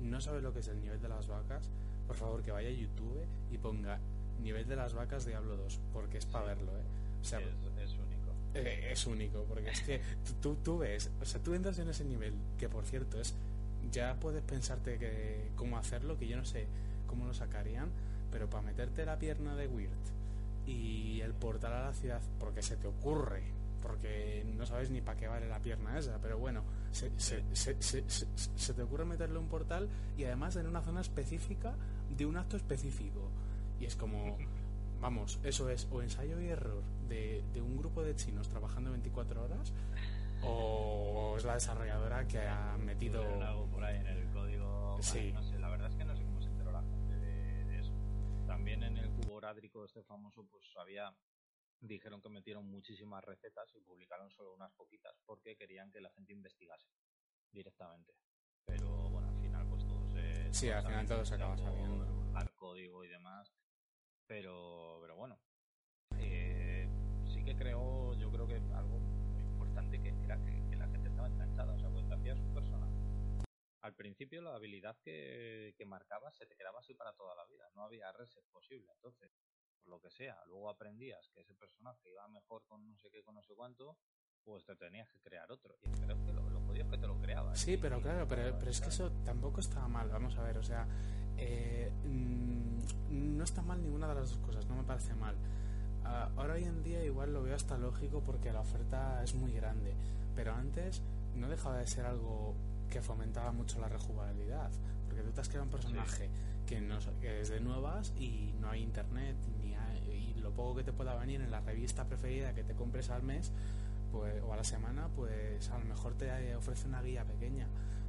no sabe lo que es el nivel de las vacas, por favor que vaya a YouTube y ponga nivel de las vacas Diablo 2, porque es para verlo, ¿eh? O sea, es, es único. eh, es único, porque es que tú, tú ves, o sea, tú entras en ese nivel, que por cierto es, ya puedes pensarte que cómo hacerlo, que yo no sé cómo lo sacarían, pero para meterte la pierna de Weird y el portal a la ciudad, porque se te ocurre, porque no sabes ni para qué vale la pierna esa, pero bueno, se, se- se- se- se- se te ocurre meterle un portal y además en una zona específica de un acto específico. Y es como, vamos, eso es o ensayo y error de, de un grupo de chinos trabajando 24 horas o es la desarrolladora que ha metido... Tuvieron algo por ahí en el código. Sí. No También en el cubo orádrico este famoso, pues había. Dijeron que metieron muchísimas recetas y publicaron solo unas poquitas porque querían que la gente investigase directamente. Pero bueno, al final, pues todo se. Sí, al final todo se acaba por sabiendo. Al código y demás. Pero, pero bueno. eh, sí que creo, yo creo que algo al principio la habilidad que, que marcabas se te quedaba así para toda la vida, no había reset posible. Entonces, por lo que sea, luego aprendías que ese personaje iba mejor con no sé qué, con no sé cuánto, pues te tenías que crear otro. Y creo que lo, lo jodido es que te lo creabas. Sí, pero claro, pero, pero es que eso tampoco estaba mal, vamos a ver, o sea, eh, mm, no está mal ninguna de las dos cosas, no me parece mal. Ah, ahora hoy en día igual lo veo hasta lógico porque la oferta es muy grande, pero antes no dejaba de ser algo que fomentaba mucho la rejugabilidad, porque tú te has creado un personaje que, no, que es de nuevas y no hay internet, ni hay- y lo poco que te pueda venir en la revista preferida que te compres al mes, pues, o a la semana, pues a lo mejor te ofrece una guía pequeña,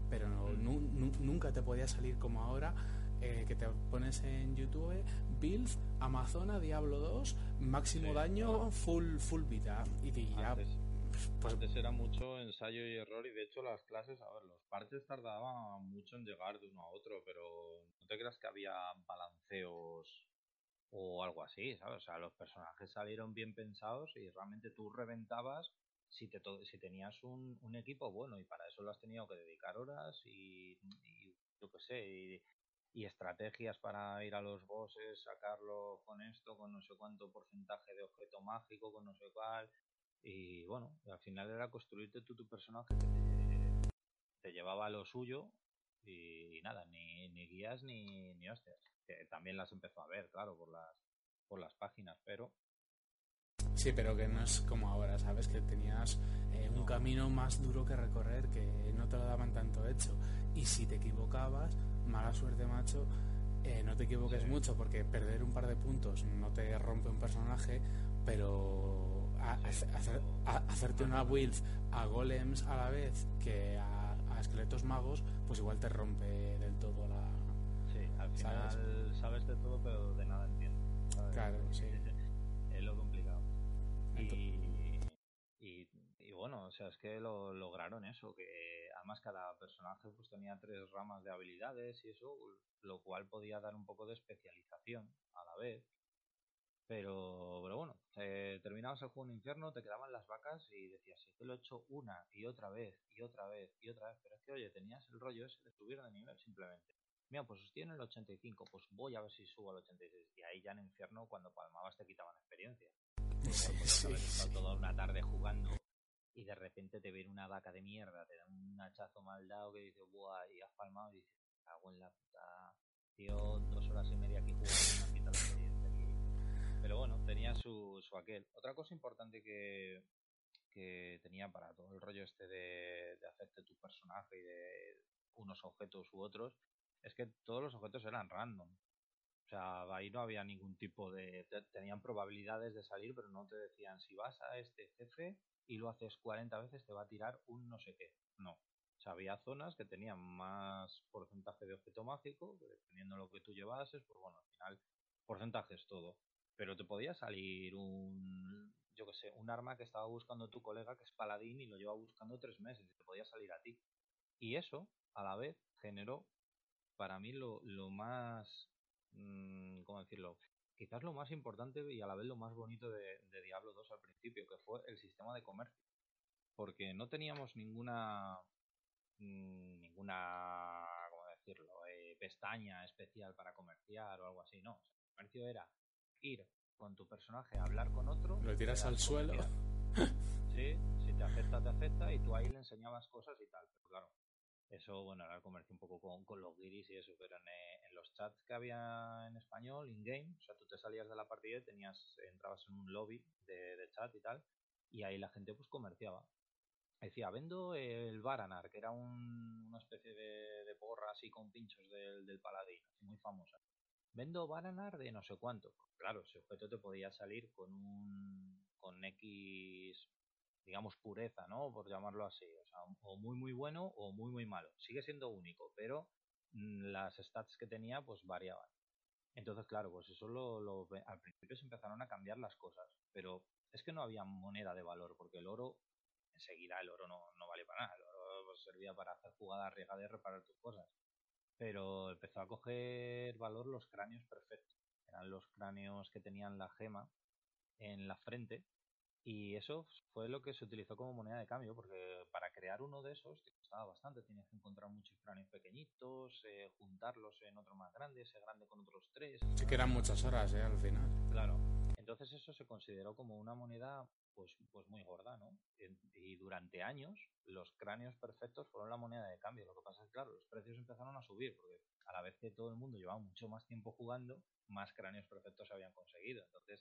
pero no- nu- nu- nunca te podía salir como ahora, eh, que te pones en YouTube, Build, Amazona, Diablo 2, máximo Sí, daño, full, full vida. Y, y ya, Antes, pues antes era mucho ensayo y error y de hecho las clases, a ver, los parches tardaban mucho en llegar de uno a otro, pero no te creas que había balanceos o algo así, ¿sabes? O sea, los personajes salieron bien pensados y realmente tú reventabas si, te si tenías un, un equipo bueno y para eso lo has tenido que dedicar horas y, y yo qué sé, y, y estrategias para ir a los bosses, sacarlo con esto, con no sé cuánto porcentaje de objeto mágico, con no sé cuál. Y bueno, al final era construirte tú tu personaje que te, te llevaba a lo suyo y, nada, ni, ni guías ni, ni hostias. Que también las empezó a ver, claro, por las, por las páginas, pero Sí, pero que no es como ahora, ¿sabes? Que tenías eh, un camino más duro que recorrer, que no te lo daban tanto hecho. Y si te equivocabas, mala suerte, macho, eh, no te equivoques Sí. mucho, porque perder un par de puntos no te rompe un personaje, pero a- a- hacerte una build a golems a la vez que a, esqueletos magos, pues igual te rompe del todo la... sí, al final ¿Sabes? sabes, de todo, pero de nada entiendes. ¿sabes? Claro, sí. Es lo complicado. Y, y, y bueno, o sea, es que lo lograron eso, que además cada personaje pues tenía tres ramas de habilidades y eso, lo cual podía dar un poco de especialización a la vez. Pero, pero bueno, eh, terminabas el juego en infierno, te quedaban las vacas y decías, sí, que lo he hecho una y otra vez y otra vez y otra vez, pero es que oye, tenías el rollo ese de subir de nivel simplemente. Mira, pues estoy en el 85, pues voy a ver si subo al 86. Y ahí ya en infierno, cuando palmabas, te quitaban experiencia. Sí, toda una tarde jugando y de repente te viene una vaca de mierda, te da un hachazo mal dado que dices, buah, y has palmado y dices, cago en la puta. Tío, dos horas y media aquí jugando y me han quitado la experiencia. Pero bueno, tenía su, su aquel. Otra cosa importante que, que tenía para todo el rollo este de, de hacerte tu personaje y de unos objetos u otros, es que todos los objetos eran random. O sea, ahí no había ningún tipo de... te- Tenían probabilidades de salir, pero no te decían si vas a este jefe y lo haces 40 veces te va a tirar un no sé qué. No. O sea, había zonas que tenían más porcentaje de objeto mágico, dependiendo de lo que tú llevases, pues bueno, al final porcentaje es todo. Pero te podía salir un, yo qué sé, un arma que estaba buscando tu colega que es paladín y lo lleva buscando tres meses y te podía salir a ti. Y eso, a la vez, generó para mí lo, lo más, mm, ¿cómo decirlo? Quizás lo más importante y a la vez lo más bonito de, Diablo 2 al principio, que fue el sistema de comercio. Porque no teníamos ninguna, mm, ninguna, ¿cómo decirlo? Eh, pestaña especial para comerciar o algo así, no. El comercio era ir con tu personaje a hablar con otro. Lo tiras al suelo. Sí, si te acepta, te acepta y tú ahí le enseñabas cosas y tal. Pero claro, eso, bueno, era el comercio un poco con, con los guiris y eso, pero en, eh, en los chats que había en español, in-game, o sea, tú te salías de la partida y tenías, entrabas en un lobby de, de chat y tal, y ahí la gente pues comerciaba. Decía, vendo el Baranar, que era un- una especie de, de porra así con pinchos del, del paladín, así muy famosa. Vendo Baranar de no sé cuánto. Claro, ese objeto te podía salir con un con X digamos, pureza, ¿no? Por llamarlo así. O sea, o muy, muy bueno o muy, muy malo. Sigue siendo único, pero mm, las stats que tenía, pues variaban. Entonces, claro, pues eso lo, lo al principio se empezaron a cambiar las cosas, pero es que no había moneda de valor, porque el oro, enseguida el oro no, no vale para nada, el oro pues, servía para hacer jugadas arriesgadas reparar tus cosas. Pero empezó a coger valor los cráneos perfectos. Eran los cráneos que tenían la gema en la frente y eso fue lo que se utilizó como moneda de cambio, porque para crear uno de esos te costaba bastante. Tenías que encontrar muchos cráneos pequeñitos, eh, juntarlos en otro más grande, ese grande con otros tres. Sí que eran muchas horas, ¿eh? Al final. Claro. Entonces eso se consideró como una moneda pues, pues muy gorda, ¿no? Y durante años los cráneos perfectos fueron la moneda de cambio. Lo que pasa es que, claro, los precios empezaron a subir, porque a la vez que todo el mundo llevaba mucho más tiempo jugando, más cráneos perfectos se habían conseguido. Entonces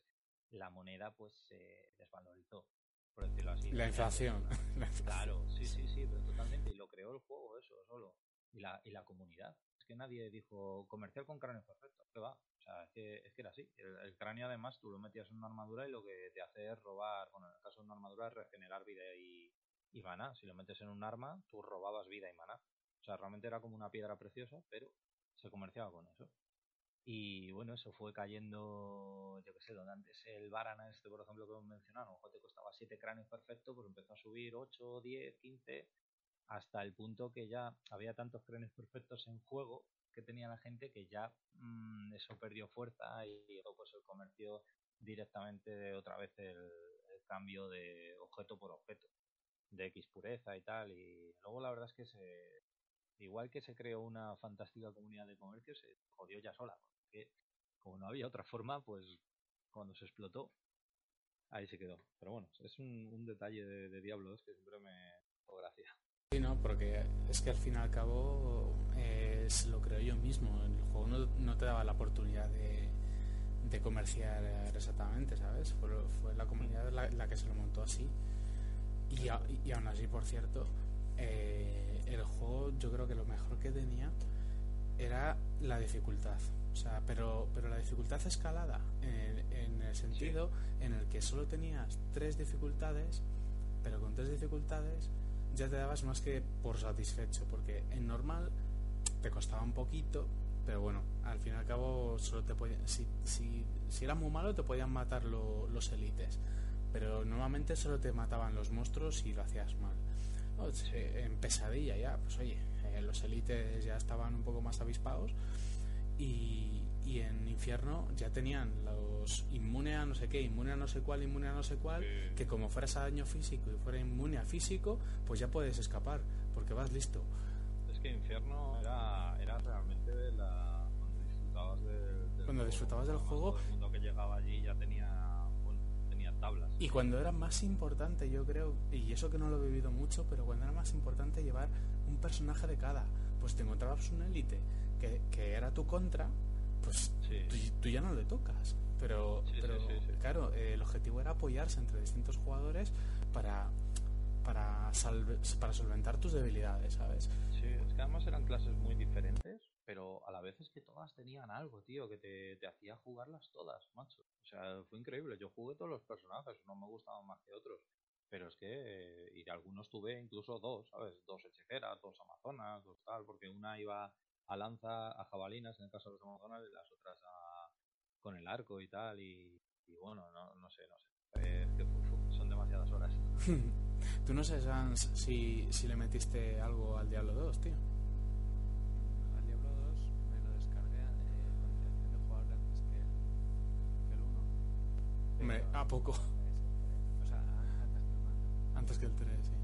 la moneda pues se desvalorizó, por decirlo así. La inflación. La inflación. Claro, sí, sí, sí, pero totalmente. Y lo creó el juego eso solo. Y la, y la comunidad. Que nadie dijo comercial con cráneo perfecto. ¿Qué va? O sea, es que, es que era así. El, cráneo además tú lo metías en una armadura y lo que te hace es robar, bueno, en el caso de una armadura es regenerar vida y, maná. Si lo metes en un arma, tú robabas vida y maná. O sea, realmente era como una piedra preciosa, pero se comerciaba con eso. Y bueno, eso fue cayendo, yo qué sé, donde antes el Varana, este por ejemplo que hemos mencionado, a te costaba 7 cráneos perfectos, pues empezó a subir 8, 10, 15, hasta el punto que ya había tantos cráneos perfectos en juego que tenía la gente que ya mm, eso perdió fuerza y luego pues el comercio directamente otra vez el, cambio de objeto por objeto, de X pureza y tal. Y luego la verdad es que se, igual que se creó una fantástica comunidad de comercio, se jodió ya sola. Porque como no había otra forma, pues cuando se explotó, ahí se quedó. Pero bueno, es un, detalle de, de Diablo 2 que siempre me gracia. No, porque es que al fin y al cabo eh, se lo creo yo mismo. El juego no, no te daba la oportunidad de, de comerciar exactamente, ¿sabes? Fue, fue la comunidad la, la que se lo montó así. Y, a- y aún así, por cierto, eh, el juego yo creo que lo mejor que tenía era la dificultad. O sea, pero, pero la dificultad escalada, en, en el sentido en el que solo tenías tres dificultades, pero con tres dificultades ya te dabas más que por satisfecho, porque en normal te costaba un poquito, pero bueno, al fin y al cabo solo te podían, si, si, si eras muy malo te podían matar lo- los élites, pero normalmente solo te mataban los monstruos si lo hacías mal. Si- En pesadilla ya, pues oye, eh, los élites ya estaban un poco más avispados y, y en infierno ya tenían los inmune a no sé qué, inmune a no sé cuál, inmune a no sé cuál, que como fueras a daño físico y fuera inmune a físico, pues ya puedes escapar, porque vas listo. Es que Infierno era, era realmente la, cuando disfrutabas de- del Cuando disfrutabas del juego- Todo el mundo que llegaba allí ya tenía tablas. Y cuando era más importante, yo creo, y eso que no lo he vivido mucho, pero cuando era más importante llevar un personaje de cada, pues te encontrabas un élite que, que era tu contra, pues Sí. tú, tú ya no le tocas. Pero, Sí, pero sí, claro, eh, el objetivo era apoyarse entre distintos jugadores para, para, salve- para solventar tus debilidades, ¿sabes? Sí, es que además eran clases muy diferentes, pero a la vez es que todas tenían algo, tío, que te, te hacía jugarlas todas, macho. O sea, fue increíble. Yo jugué todos los personajes, no me gustaban más que otros. Pero es que, eh, y de algunos tuve incluso dos, ¿sabes? Dos hechiceras, dos amazonas, dos tal, porque una iba a lanza, a jabalinas, en el caso de los amazonas, y las otras a, con el arco y tal, y, y bueno, no, no sé, no sé. Es que fu- son demasiadas horas. Tú no sé, Sans, si, si le metiste algo al Diablo 2, tío. Al Diablo 2 me lo descargué eh, con intención de antes que el, que el 1. Hombre, Pero ¿a poco? O sea, antes que el. Antes que el 3, sí.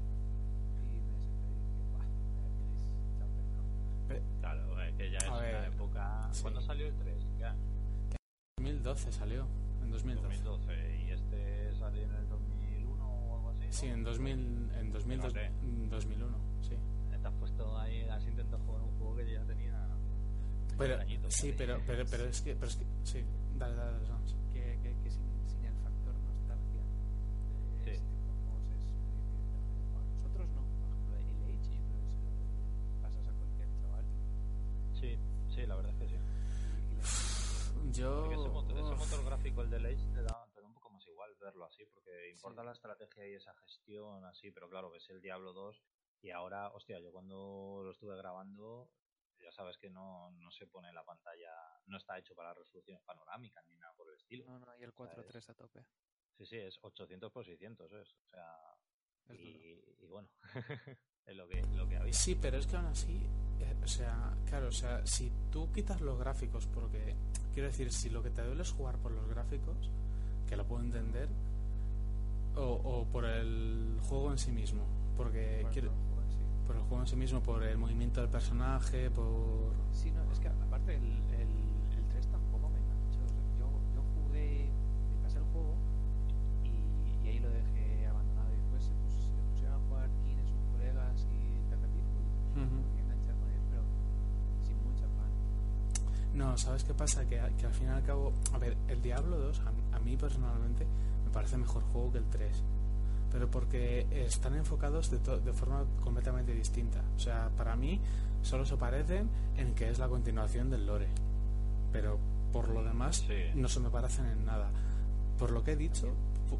Sí. ¿Cuándo salió el 3? ¿Qué año? 2002. 2012 salió. En 2012. 2012. ¿Y este salió en el 2001 o algo así? ¿no? Sí, en 2000, en 2000, Fíjate. 2001, sí. Te has puesto ahí, has intentado jugar un juego que ya tenía. Pero, añitos sí, pero, pero, pero es que, pero es que, sí, dale, dale, dale, Sans. Que, importa Sí. la estrategia y esa gestión así, pero claro, ves el Diablo 2 y ahora, hostia, yo cuando lo estuve grabando, ya sabes que no, no se pone la pantalla, no está hecho para resoluciones panorámicas ni nada por el estilo. No, no, hay el O sea, 4.3 a tope. Sí, sí, es 800 por 600, es, o sea, Es y, y bueno, es lo que, lo que había. Sí, pero es que aún así, eh, o sea, claro, o sea, si tú quitas los gráficos, porque, quiero decir, si lo que te duele es jugar por los gráficos, que lo puedo entender, o, o por el juego en sí mismo, porque Por quiero, por el juego en sí mismo, por el movimiento del personaje, por... Sí, no, es que aparte el, el, el 3 tampoco me enganchó. Yo, yo jugué de casa el juego y, y ahí lo dejé abandonado. Y después se, pus- se pusieron a jugar Kines, sus colegas y tal, y me enganchar con él, pero sin mucha fan. No, ¿sabes qué pasa? Que, que al fin y al cabo, a ver, el Diablo 2 a, a mí personalmente me parece mejor juego que el 3. Pero porque están enfocados de, to- de forma completamente distinta. O sea, para mí solo se parecen en que es la continuación del lore. Pero por lo demás Sí. no se me parecen en nada. Por lo que he dicho,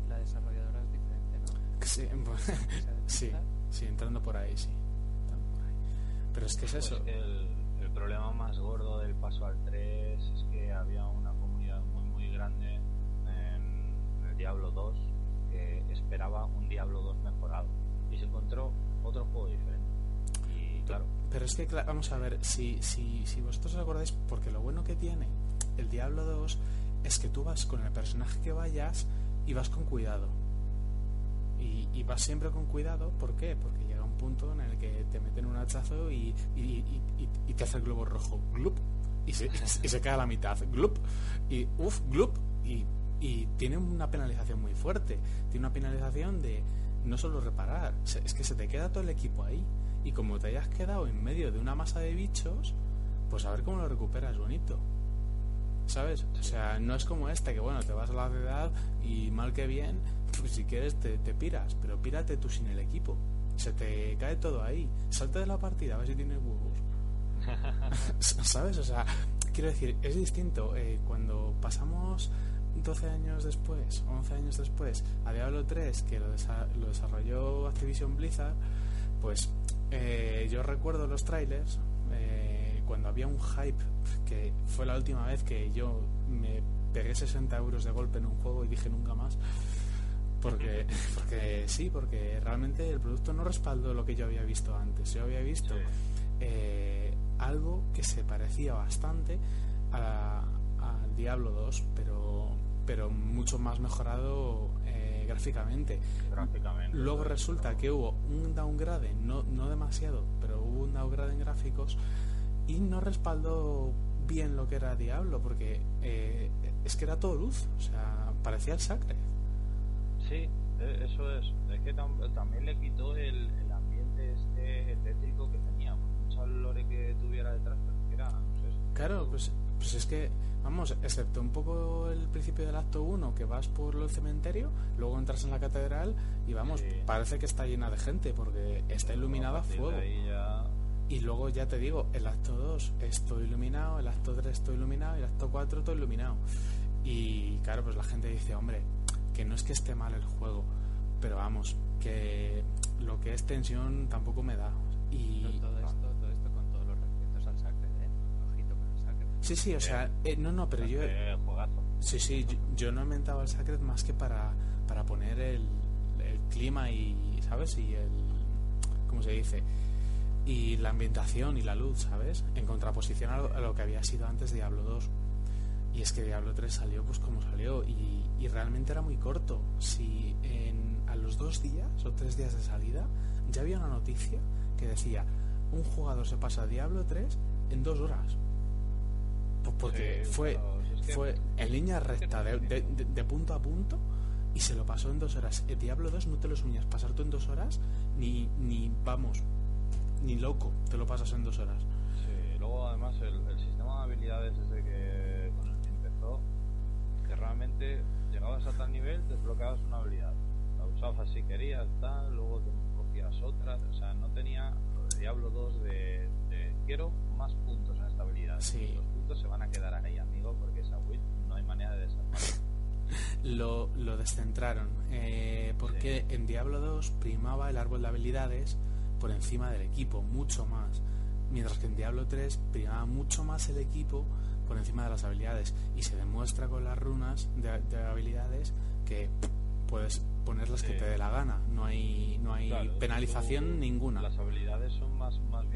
La desarrolladora es diferente, ¿no? sí, pues, sí, sí, entrando por ahí, sí. entrando por ahí. Pero es que es Pues eso. que el, el problema más gordo del paso al 3 es que había una comunidad muy muy grande Diablo 2 que esperaba un Diablo 2 mejorado y se encontró otro juego diferente. Y claro, Pero es que, vamos a ver, si, si, si vosotros os acordáis, porque lo bueno que tiene el Diablo 2 es que tú vas con el personaje que vayas y vas con cuidado. Y, y vas siempre con cuidado, ¿por qué? Porque llega un punto en el que te meten un hachazo y, te hace el globo rojo, glup, y se, y se cae a la mitad, glup, y uff, glup, y, y tiene una penalización muy fuerte. Tiene una penalización de no solo reparar, es que se te queda todo el equipo ahí. Y como te hayas quedado en medio de una masa de bichos, pues a ver cómo lo recuperas bonito. ¿Sabes? O sea, no es como esta que, bueno, te vas a la ciudad y mal que bien, pues si quieres te, te piras, pero pírate tú sin el equipo. Se te cae todo ahí. Salte de la partida a ver si tienes huevos. ¿Sabes? O sea, quiero decir, es distinto. eh, cuando pasamos 12 años después, 11 años después, a Diablo 3, que lo, desa- lo desarrolló Activision Blizzard, pues eh, yo recuerdo los trailers eh, cuando había un hype, que fue la última vez que yo me pegué 60 euros de golpe en un juego y dije nunca más. Porque, porque sí, porque realmente el producto no respaldó lo que yo había visto antes. Yo había visto eh, algo que se parecía bastante a- al Diablo 2, pero, pero mucho más mejorado eh, gráficamente. gráficamente. Luego resulta que hubo un downgrade, no, no demasiado, pero hubo un downgrade en gráficos y no respaldó bien lo que era Diablo, porque eh, es que era todo luz, o sea, parecía el Sacre. Sí, e- eso es. Es que tam- también le quitó el, el ambiente este tétrico que tenía, mucha lore que tuviera detrás, pero que era, no sé. Claro, pues, pues es que, vamos, excepto un poco el principio del acto 1, que vas por el cementerio, luego entras en la catedral y vamos, Sí. parece que está llena de gente, porque está iluminada a fuego. ya- Y luego ya te digo, el acto 2 estoy iluminado, el acto 3 estoy iluminado y el acto 4 estoy iluminado. Y claro, pues la gente dice, hombre, que no es que esté mal el juego, pero vamos, que lo que es tensión tampoco me da. Y sí, sí, o sea, eh, no, no, pero yo, Eh, sí, sí, yo, yo no he inventado el Sacred más que para, para poner el, el clima y, ¿sabes? Y el, ¿cómo se dice? y la ambientación y la luz, ¿sabes? En contraposición a lo, a lo que había sido antes Diablo 2. Y es que Diablo 3 salió pues como salió y, y realmente era muy corto. Si en, a los dos días o tres días de salida ya había una noticia que decía un jugador se pasa a Diablo 3 en dos horas. Pues porque Sí, fue, claro, fue en línea recta, de, de- punto a punto, y se lo pasó en dos horas. El Diablo 2 no te lo sueñas pasar tú en dos horas, ni, ni vamos, ni loco te lo pasas en dos horas. Sí, luego además el, el sistema de habilidades desde que que empezó, que realmente llegabas a tal nivel, desbloqueabas una habilidad. La usabas si querías, tal, luego te cogías otra, o sea, no tenía lo de Diablo 2 de, de quiero más puntos en esta habilidad. Sí. Se van a quedar ahí, amigo, porque esa build no hay manera de desarmarla. Lo, lo descentraron, eh, porque en Diablo 2 primaba el árbol de habilidades por encima del equipo, mucho más. Mientras que en Diablo 3 primaba mucho más el equipo por encima de las habilidades. Y se demuestra con las runas de, de habilidades que puedes poner las que te dé la gana. No hay, no hay Claro, penalización tú- ninguna. Las habilidades son más, más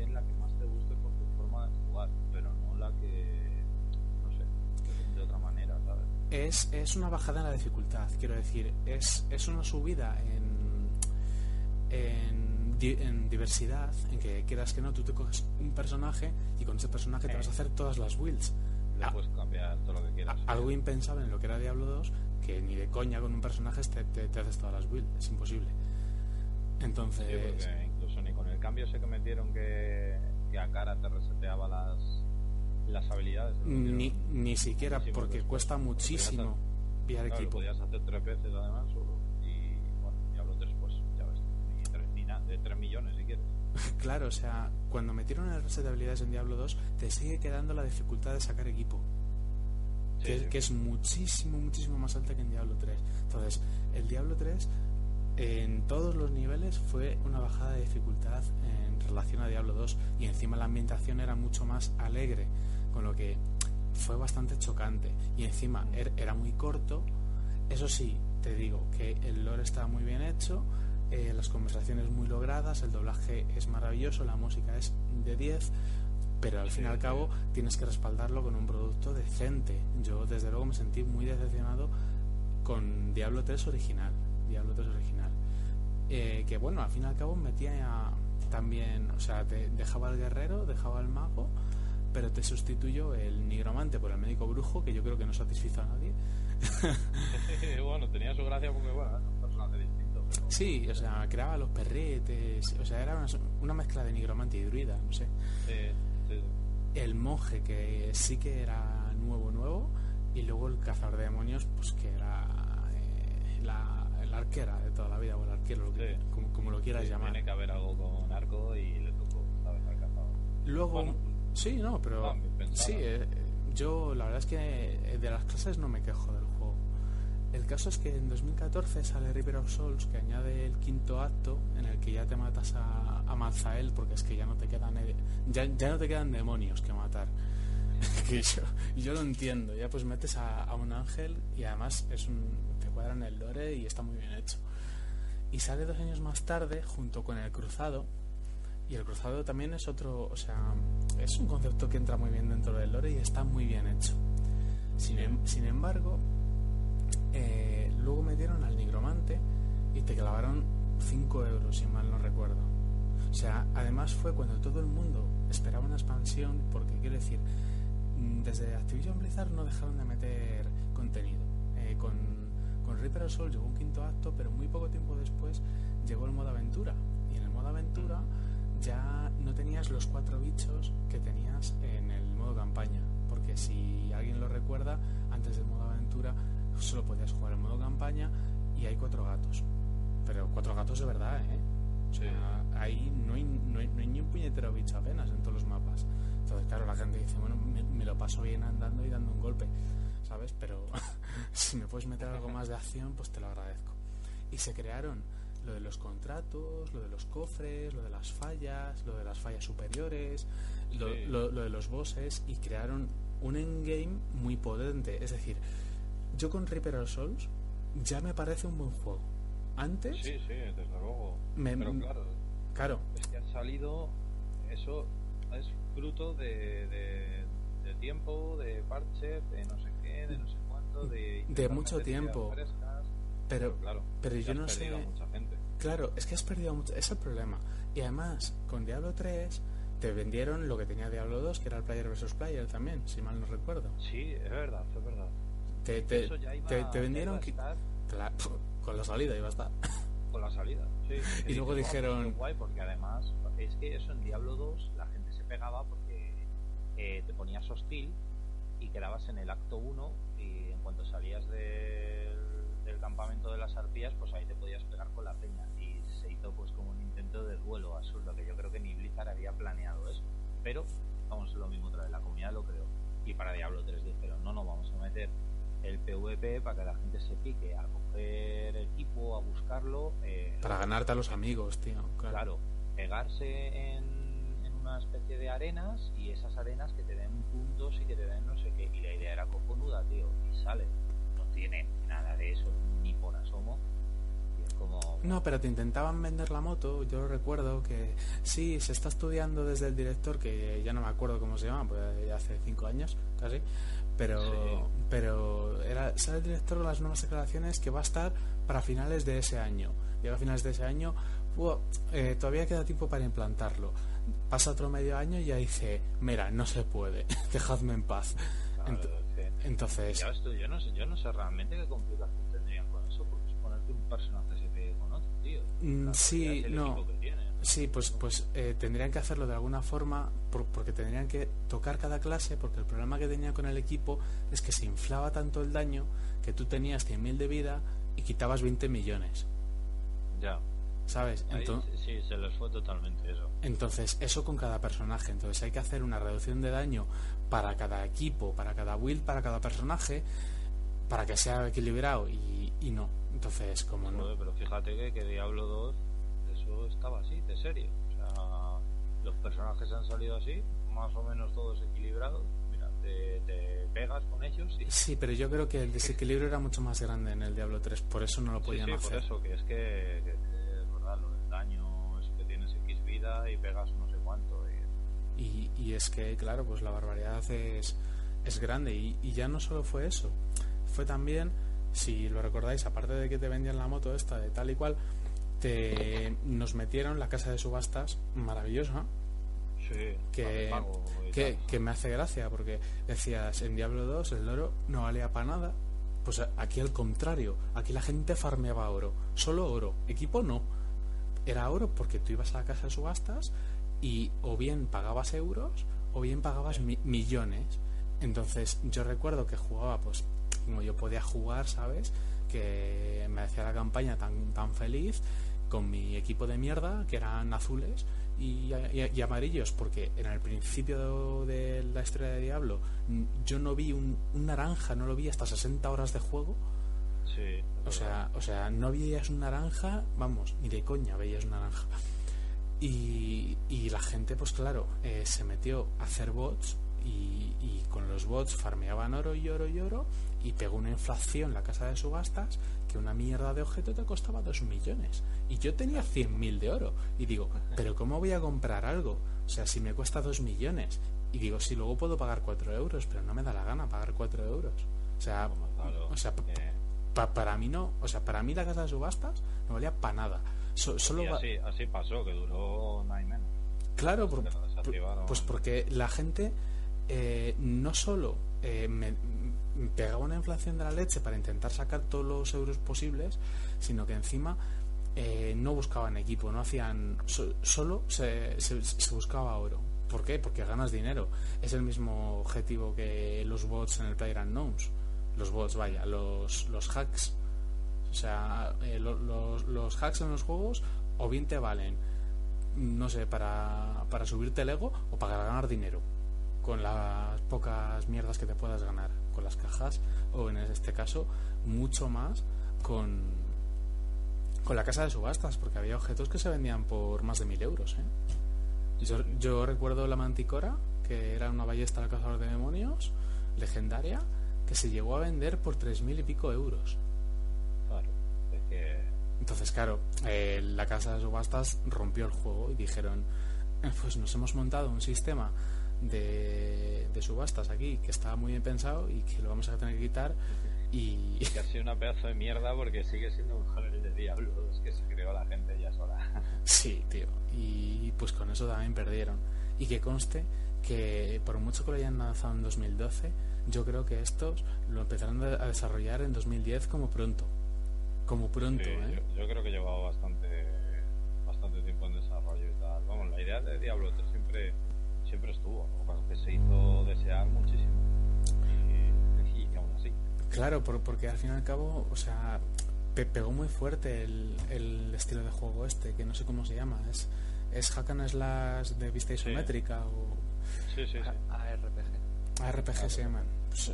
es, es una bajada en la dificultad, quiero decir, es, es una subida en, en, di- en diversidad, en que quieras que no, tú te coges un personaje y con ese personaje te vas a hacer todas las builds. Le Ah. puedes cambiar todo lo que quieras. Algo impensable en lo que era Diablo 2, que ni de coña con un personaje te, te- te haces todas las builds, es imposible. Entonces, Sí, incluso ni con el cambio ese que metieron que, que a cara te reseteaba las, las habilidades. ni, ni siquiera porque cuesta muchísimo pillar claro, equipo. podías hacer tres veces además solo. Y bueno, Diablo 3 pues ya ves, ni, tres, ni nada, de 3 millones si quieres. Claro, o sea, cuando metieron el reset de habilidades en Diablo 2, te sigue quedando la dificultad de sacar equipo. Sí, que, sí. que es muchísimo, muchísimo más alta que en Diablo 3. Entonces, el Diablo 3 en todos los niveles fue una bajada de dificultad en relación a Diablo 2 y encima la ambientación era mucho más alegre, con lo que fue bastante chocante y encima er- era muy corto. Eso sí, te digo que el lore está muy bien hecho, eh, las conversaciones muy logradas, el doblaje es maravilloso, la música es de 10, pero al fin y al cabo tienes que respaldarlo con un producto decente. Yo desde luego me sentí muy decepcionado con Diablo 3 original. Diablo 3 original. Eh, que bueno, al fin y al cabo metía también, o sea, te dejaba al guerrero, dejaba al mago, pero te sustituyó el nigromante por el médico brujo, que yo creo que no satisfizo a nadie. bueno, tenía su gracia porque bueno, un personaje distinto. Pero... Sí, o sea, creaba los perretes, o sea, era una, una mezcla de nigromante y druida, no sé. Sí, sí, sí. el monje que sí que era nuevo nuevo y luego el cazador de demonios pues que era eh, la, arquera de toda la vida o el arquero lo que- Sí. como, como lo quieras Sí, llamar Tiene que haber algo con arco y le tocó, ¿sabes? Al cazador. luego Bueno, sí no pero ah, sí eh, yo la verdad es que eh, de las clases no me quejo del juego. El caso es que en 2014 sale River of Souls que añade el quinto acto en el que ya te matas a, a porque es que ya no te quedan ya, ya no te quedan demonios que matar. Que yo, yo lo entiendo ya pues metes a, a un ángel y además es un te cuadran el lore y está muy bien hecho. Y sale dos años más tarde junto con el cruzado y el cruzado también es otro o sea es un concepto que entra muy bien dentro del lore y está muy bien hecho. Sin, em- embargo eh, luego metieron al nigromante y te clavaron 5 euros si mal no recuerdo. O sea además fue cuando todo el mundo esperaba una expansión porque quiero decir mm, desde Activision Blizzard no dejaron de meter contenido. Eh, con, con Reaper of Souls llegó un quinto acto pero muy poco tiempo después llegó el modo aventura. Y en el modo aventura ya no tenías los cuatro bichos que tenías en el modo campaña porque si alguien lo recuerda antes del modo aventura solo podías jugar el modo campaña y hay cuatro gatos pero cuatro gatos de verdad ¿eh? o sea, ahí no hay, no, hay, ni un puñetero bicho apenas en todos los mapas entonces claro la gente dice bueno me, me lo paso bien andando y dando un golpe ¿sabes? pero si me puedes meter algo más de acción pues te lo agradezco y se crearon lo de los contratos, lo de los cofres, lo de las fallas, lo de las fallas superiores, lo, Sí. lo- lo de los bosses y crearon un endgame muy potente. Es decir, yo con Reaper of Souls ya me parece un buen juego. Antes, Sí, sí, desde luego. Me- Pero claro, claro, es que ha salido, eso es fruto de, de, de tiempo, de parches, de no sé qué, de no sé cuánto, de... De mucho tiempo. frescas, pero claro, pero yo no sé- mucha. Claro, es que has perdido mucho, es el problema. Y además, con Diablo 3 te vendieron lo que tenía Diablo 2, que era el player versus player también, si mal no recuerdo. Sí, es verdad, es verdad. Te, te, Eso ya iba- te- te ya iba vendieron a que- estar Claro, con la salida iba a estar. con la salida. Sí, Y luego dices, "Oh, dijeron- pues qué guay, porque además es que eso en Diablo 2 la gente se pegaba porque eh, te ponías hostil y quedabas en el acto 1 y en cuanto salías del, del campamento de las arpías, pues ahí te podías pegar con la peña. Y se hizo pues como un intento de duelo absurdo, que yo creo que ni Blizzard había planeado eso. Pero vamos a lo mismo otra vez, la comunidad lo creó. Y para Diablo 3 dijeron, no, no, vamos a meter el PvP para que la gente se pique a coger equipo, a buscarlo. eh, Para ganarte a los amigos, tío. Claro. Claro, pegarse en, en una especie de arenas y esas arenas que te den puntos y que te den no sé qué. Y la idea era cojonuda, tío. Y sale. No tiene nada de eso, ni por asomo. Y es como. No, pero te intentaban vender la moto. Yo recuerdo que sí, se está estudiando desde el director, que ya no me acuerdo cómo se llama, pues ya hace cinco años casi. Pero, Sí. pero era, sale el director con las nuevas declaraciones que va a estar para finales de ese año. Llega a finales de ese año, eh, todavía queda tiempo para implantarlo. Pasa otro medio año y ya dice, mira, no se puede, dejadme en paz. claro, entonces, ya ves tú, yo no sé, yo no sé realmente qué complicación tendrían con eso, porque suponer que un personaje se pegue con otro, tío. Mm, sí, no. Sí, pues, pues eh, tendrían que hacerlo de alguna forma por- porque tendrían que tocar cada clase porque el problema que tenía con el equipo es que se inflaba tanto el daño que tú tenías 100.000 de vida y quitabas 20 millones, Ya. ¿sabes? Ahí sí, se les fue totalmente eso. entonces, eso con cada personaje. Entonces hay que hacer una reducción de daño para cada equipo, para cada build, para cada personaje, para que sea equilibrado y, y no. Entonces, como no... Pero fíjate que, que Diablo 2 eso estaba así, de serie. O sea, los personajes han salido así, más o menos todos equilibrados. Mira, te, te pegas con ellos y... Sí, pero yo creo que el desequilibrio era mucho más grande en el Diablo 3, por eso no lo Sí, podían sí, hacer. por eso, que es que, que- que es verdad, lo del daño es que tienes X vida y pegas. Y- es que, claro, pues la barbaridad es, es grande. Y, y ya no solo fue eso, fue también, si lo recordáis, aparte de que te vendían la moto esta de tal y cual, te, nos metieron la casa de subastas maravillosa, Sí, que, que, que me hace gracia, porque decías, en Diablo 2 el oro no valía para nada. Pues aquí al contrario, aquí la gente farmeaba oro, solo oro, equipo no. Era oro porque tú ibas a la casa de subastas y o bien pagabas euros o bien pagabas mi- millones. Entonces yo recuerdo que jugaba, pues como yo podía jugar, ¿sabes? Que me hacía la campaña tan, tan feliz con mi equipo de mierda, que eran azules y, y- y amarillos, porque en el principio de la historia de Diablo yo no vi un, un naranja, no lo vi hasta 60 horas de juego. Sí, O sea, o sea, no veías un naranja, vamos, ni de coña veías un naranja. Y, y la gente, pues claro, eh, se metió a hacer bots y, y con los bots farmeaban oro y oro y oro y pegó una inflación la casa de subastas que una mierda de objeto te costaba dos millones. Y yo tenía 100.000 de oro. Y digo, ¿pero cómo voy a comprar algo? O sea, si me cuesta dos millones. Y digo, si luego puedo pagar 4 euros, pero no me da la gana pagar 4 euros. O sea, claro, o sea, eh, Pa- para mí no, o sea, para mí la casa de subastas no valía para nada. So- solo y va- así, así pasó, que duró nada y menos. Claro, por- por- pues porque la gente eh, no solo eh, me, me pegaba una inflación de la leche para intentar sacar todos los euros posibles, sino que encima eh, no buscaban equipo, no hacían, so- solo se, se- se buscaba oro. ¿Por qué? Porque ganas dinero. Es el mismo objetivo que los bots en el PlayerUnknown's. Los bots, vaya, los, los hacks. O sea, eh, lo- los, los hacks en los juegos o bien te valen, no sé, para, para subirte el ego o para ganar dinero con las pocas mierdas que te puedas ganar con las cajas o en este caso mucho más con con la casa de subastas porque había objetos que se vendían por más de mil euros ¿eh? yo, yo recuerdo la manticora que era una ballesta al cazador de demonios legendaria que se llegó a vender por tres mil y pico euros Claro, es que entonces, claro, eh, la casa de subastas rompió el juego y dijeron, "Eh, pues nos hemos montado un sistema de, de subastas aquí que estaba muy bien pensado y que lo vamos a tener que quitar y que ha sido una pedazo de mierda porque sigue siendo un joder de diablos que se creó la gente ya sola. sí, tío, y pues con eso también perdieron. Y que conste que por mucho que lo hayan lanzado en 2012, yo creo que estos lo empezarán a desarrollar en 2010 como pronto. Como pronto, Sí, ¿eh? yo, yo creo que llevaba bastante bastante tiempo en desarrollo y tal. Vamos, la idea de Diablo 3 siempre siempre estuvo, lo que pasa es que se hizo desear muchísimo. Y, y aún así. Claro, por- porque al fin y al cabo, o sea, pe- pegó muy fuerte el, el estilo de juego este, que no sé cómo se llama. Es, es hack and slash de vista isométrica o Sí, sí, sí. A- ARPG. ARPG se llaman. Pues, eh,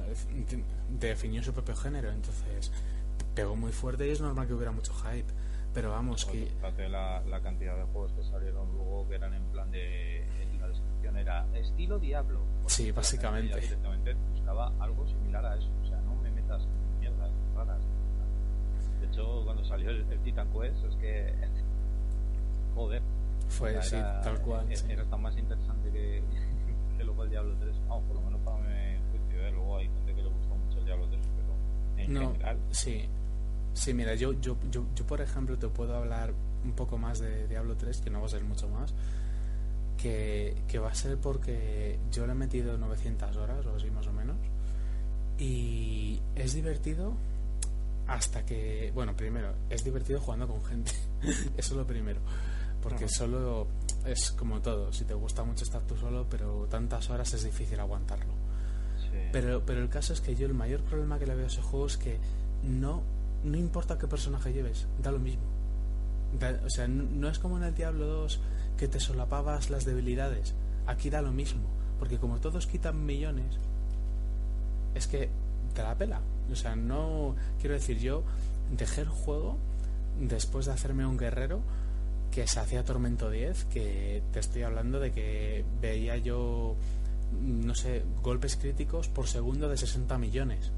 de- definió su propio género, entonces pegó muy fuerte y es normal que hubiera mucho hype. Pero vamos, que Fíjate la, la cantidad de juegos que salieron luego que eran en plan de. en la descripción era estilo Diablo. Sí, básicamente. directamente buscaba algo similar a eso. O sea, no me metas en mierdas raras. De hecho, cuando salió el, el Titan Quest, es que. Joder. fue sea, sí, era, tal cual. era- sí. era hasta más interesante que, que luego el Diablo 3. Vamos, por lo menos para mi juicio. ¿eh? Luego hay gente que le gustó mucho el Diablo 3, pero en No, general. sí. Sí, mira, yo, yo, yo, yo, por ejemplo, te puedo hablar un poco más de Diablo 3, que no va a ser mucho más, que, que va a ser porque yo le he metido 900 horas o así más o menos, y es divertido hasta que, bueno, primero, es divertido jugando con gente, eso es lo primero, porque Ajá. solo es como todo, si te gusta mucho estar tú solo, pero tantas horas es difícil aguantarlo. Sí. Pero, pero el caso es que yo el mayor problema que le veo a ese juego es que no, no importa qué personaje lleves, da lo mismo. O sea, no, es como en el Diablo 2 que te solapabas las debilidades. Aquí da lo mismo. Porque como todos quitan millones, es que te la pela. O sea, no. Quiero decir, yo dejé el juego después de hacerme un guerrero que se hacía Tormento 10, que te estoy hablando de que veía yo, no sé, golpes críticos por segundo de 60 millones.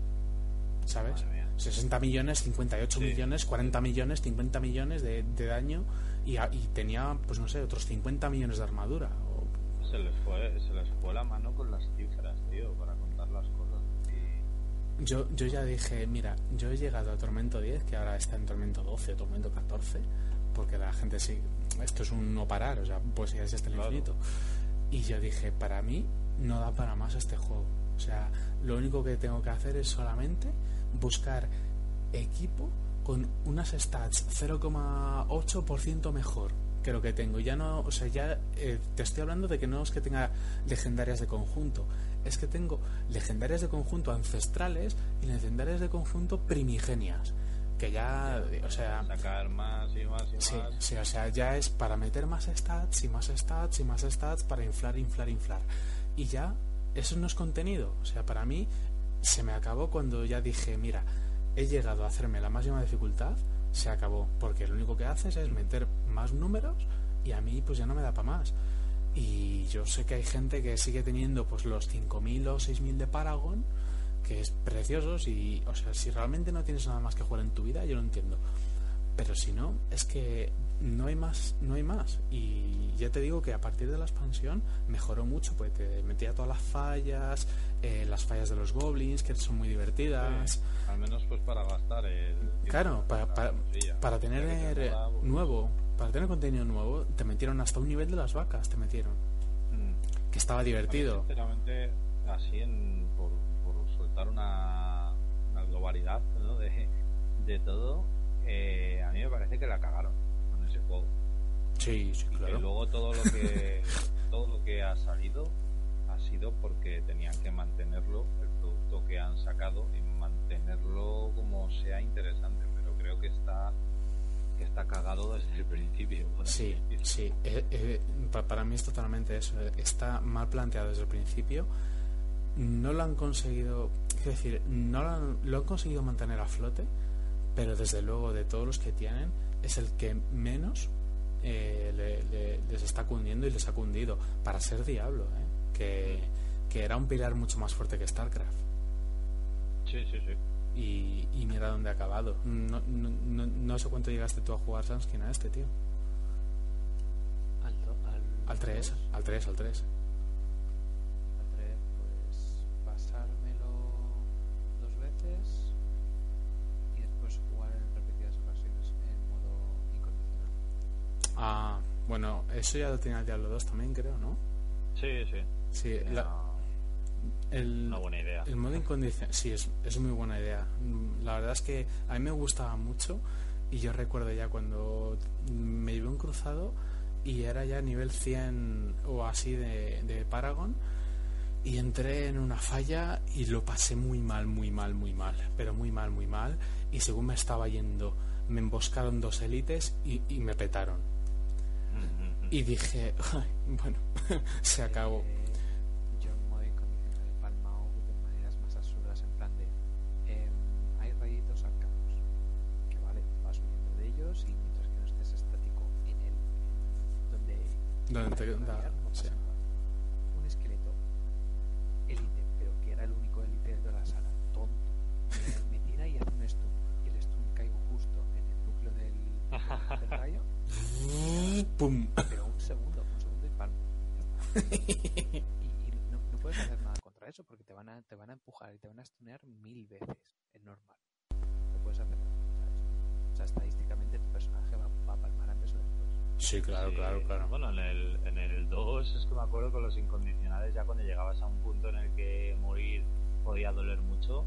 ¿Sabes? 60 millones, 58 Sí. millones, 40 millones, 50 millones de, de daño y, a- y tenía, pues no sé, otros 50 millones de armadura. O- Se les fue, se les fue la mano con las cifras, tío, para contar las cosas. Y Yo, yo ya dije, mira, yo he llegado a Tormento 10, que ahora está en Tormento 12 o Tormento 14, porque la gente sí, esto es un no parar, o sea, pues ya es hasta el Claro. infinito. Y yo dije, para mí no da para más este juego. O sea, lo único que tengo que hacer es solamente buscar equipo con unas stats 0,8% mejor que lo que tengo. Ya no, o sea, ya eh, te estoy hablando de que no es que tenga legendarias de conjunto, es que tengo legendarias de conjunto ancestrales y legendarias de conjunto primigenias. Que ya, o sea, sacar más y más y Sí, más. sí, o sea, ya es para meter más stats y más stats y más stats para inflar, inflar, inflar. Y ya, eso no es contenido. O sea, para mí se me acabó cuando ya dije, mira, he llegado a hacerme la máxima dificultad, se acabó. Porque lo único que haces es meter más números y a mí pues ya no me da para más. Y yo sé que hay gente que sigue teniendo pues los 5.000 o 6.000 de Paragon, que es preciosos y, o sea, si realmente no tienes nada más que jugar en tu vida, yo lo entiendo. Pero si no, es que no hay más, no hay más. Y ya te digo que a partir de la expansión mejoró mucho, pues te metía todas las fallas, eh, las fallas de los goblins, que son muy divertidas. Sí, al menos pues para gastar el Claro, para, para, tener pues, nuevo, para tener contenido nuevo, te metieron hasta un nivel de las vacas, te metieron. mm. Que estaba A mí, divertido. sinceramente, así en, por, por soltar una, una globalidad ¿no? de, de todo, eh, a mí me parece que la cagaron con ese juego. Sí, sí, Y que claro. luego todo lo que todo lo que ha salido ha sido porque tenían que mantenerlo, el producto que han sacado, y mantenerlo como sea interesante. Pero creo que está que está cagado desde el principio. Sí, sí. eh, eh, pa- para mí es totalmente eso. Está mal planteado desde el principio. No lo han conseguido, quiero decir, no lo han, lo han conseguido mantener a flote, pero desde luego de todos los que tienen es el que menos eh, le- le- les está cundiendo y les ha cundido para ser Diablo, ¿eh? que, que era un pilar mucho más fuerte que StarCraft. sí, sí, sí. Y, y mira dónde ha acabado. No, no, no, no sé cuánto llegaste tú a jugar Sanskin a este, tío. Al, al, Al 3, dos, al 3, al 3. Ah, bueno, eso ya lo tenía el Diablo 2 también, creo, ¿no? Sí, Sí, sí. La- el, una buena idea. el modo incondicional, sí, es, es muy buena idea. La verdad es que a mí me gustaba mucho y yo recuerdo ya cuando me llevé un cruzado y era ya nivel 100 o así de, de Paragon y entré en una falla y lo pasé muy mal, muy mal, muy mal, pero muy mal, muy mal y según me estaba yendo me emboscaron dos élites y, y me petaron. Y dije, "Ay, bueno, se acabó. Yo en modo incondicional he palmado de maneras más absurdas en plan de hay rayitos arcanos que vale vas huyendo de ellos y mientras que no estés estático en el en donde te- da- no sí. un esqueleto élite pero que era el único élite de la sala tonto me, tira y hace un stun y el stun caigo justo en el núcleo del, del rayo ¡Pum! pero un segundo, un segundo y palmo. y y no, no puedes hacer nada contra eso porque te van a, te van a empujar y te van a stunear mil veces. Es normal. No puedes hacer nada contra eso. O sea, estadísticamente tu personaje va, va a palmar antes o después. Sí, claro, Sí, claro, claro. Bueno, en el, en el 2 es que me acuerdo con los incondicionales, ya cuando llegabas a un punto en el que morir podía doler mucho,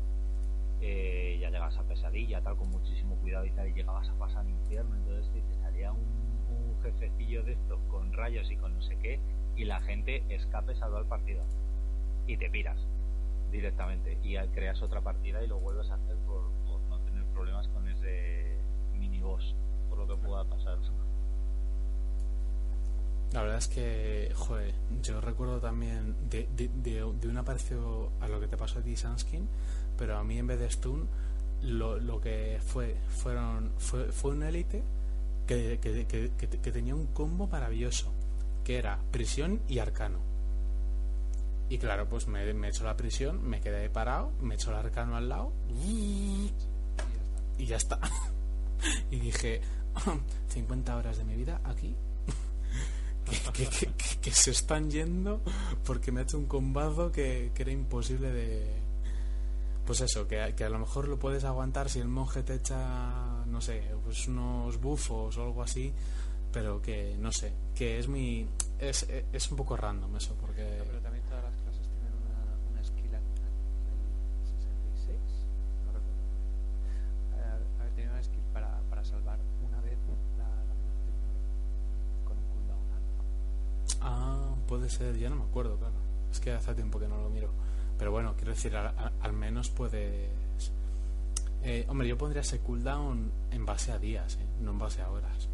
eh, ya llegabas a pesadilla, tal, con muchísimo cuidado y tal, y llegabas a pasar infierno, entonces te, te salía un, un jefecillo de estos con rayos y con no sé qué, y la gente escape salva el partido. Y te piras directamente, y creas otra partida y lo vuelves a hacer por, no tener problemas con ese mini boss, por lo que pueda pasar. La verdad es que, joder, yo recuerdo también de, de, de, una parecido a lo que te pasó a ti, Sanskin, pero a mí en vez de stun, lo, lo que fue fueron fue, fue un élite que, tenía un combo maravilloso, que era prisión y arcano. Y claro, pues me, me echó la prisión, me quedé parado, me echó el arcano al lado Y ya está. y ya está. y dije, 50 horas de mi vida aquí que, que- que- se están yendo porque me ha hecho un combazo que, era imposible de... Pues eso, que a lo mejor lo puedes aguantar si el monje te echa, no sé, pues unos bufos o algo así, pero que, no sé, que es muy... Es, es un poco random eso, porque... No, pero también todas las clases tienen una, una skill a, a nivel 66. No recuerdo. Ver, tiene una skill para, para salvar una vez la, la con un cooldown alto. Ah, puede ser, ya no me acuerdo, claro. Es que hace tiempo que no lo miro. Pero bueno, quiero decir, al, al- al menos puedes... Eh, hombre, yo pondría ese cooldown en base a días, ¿eh? no en base a horas.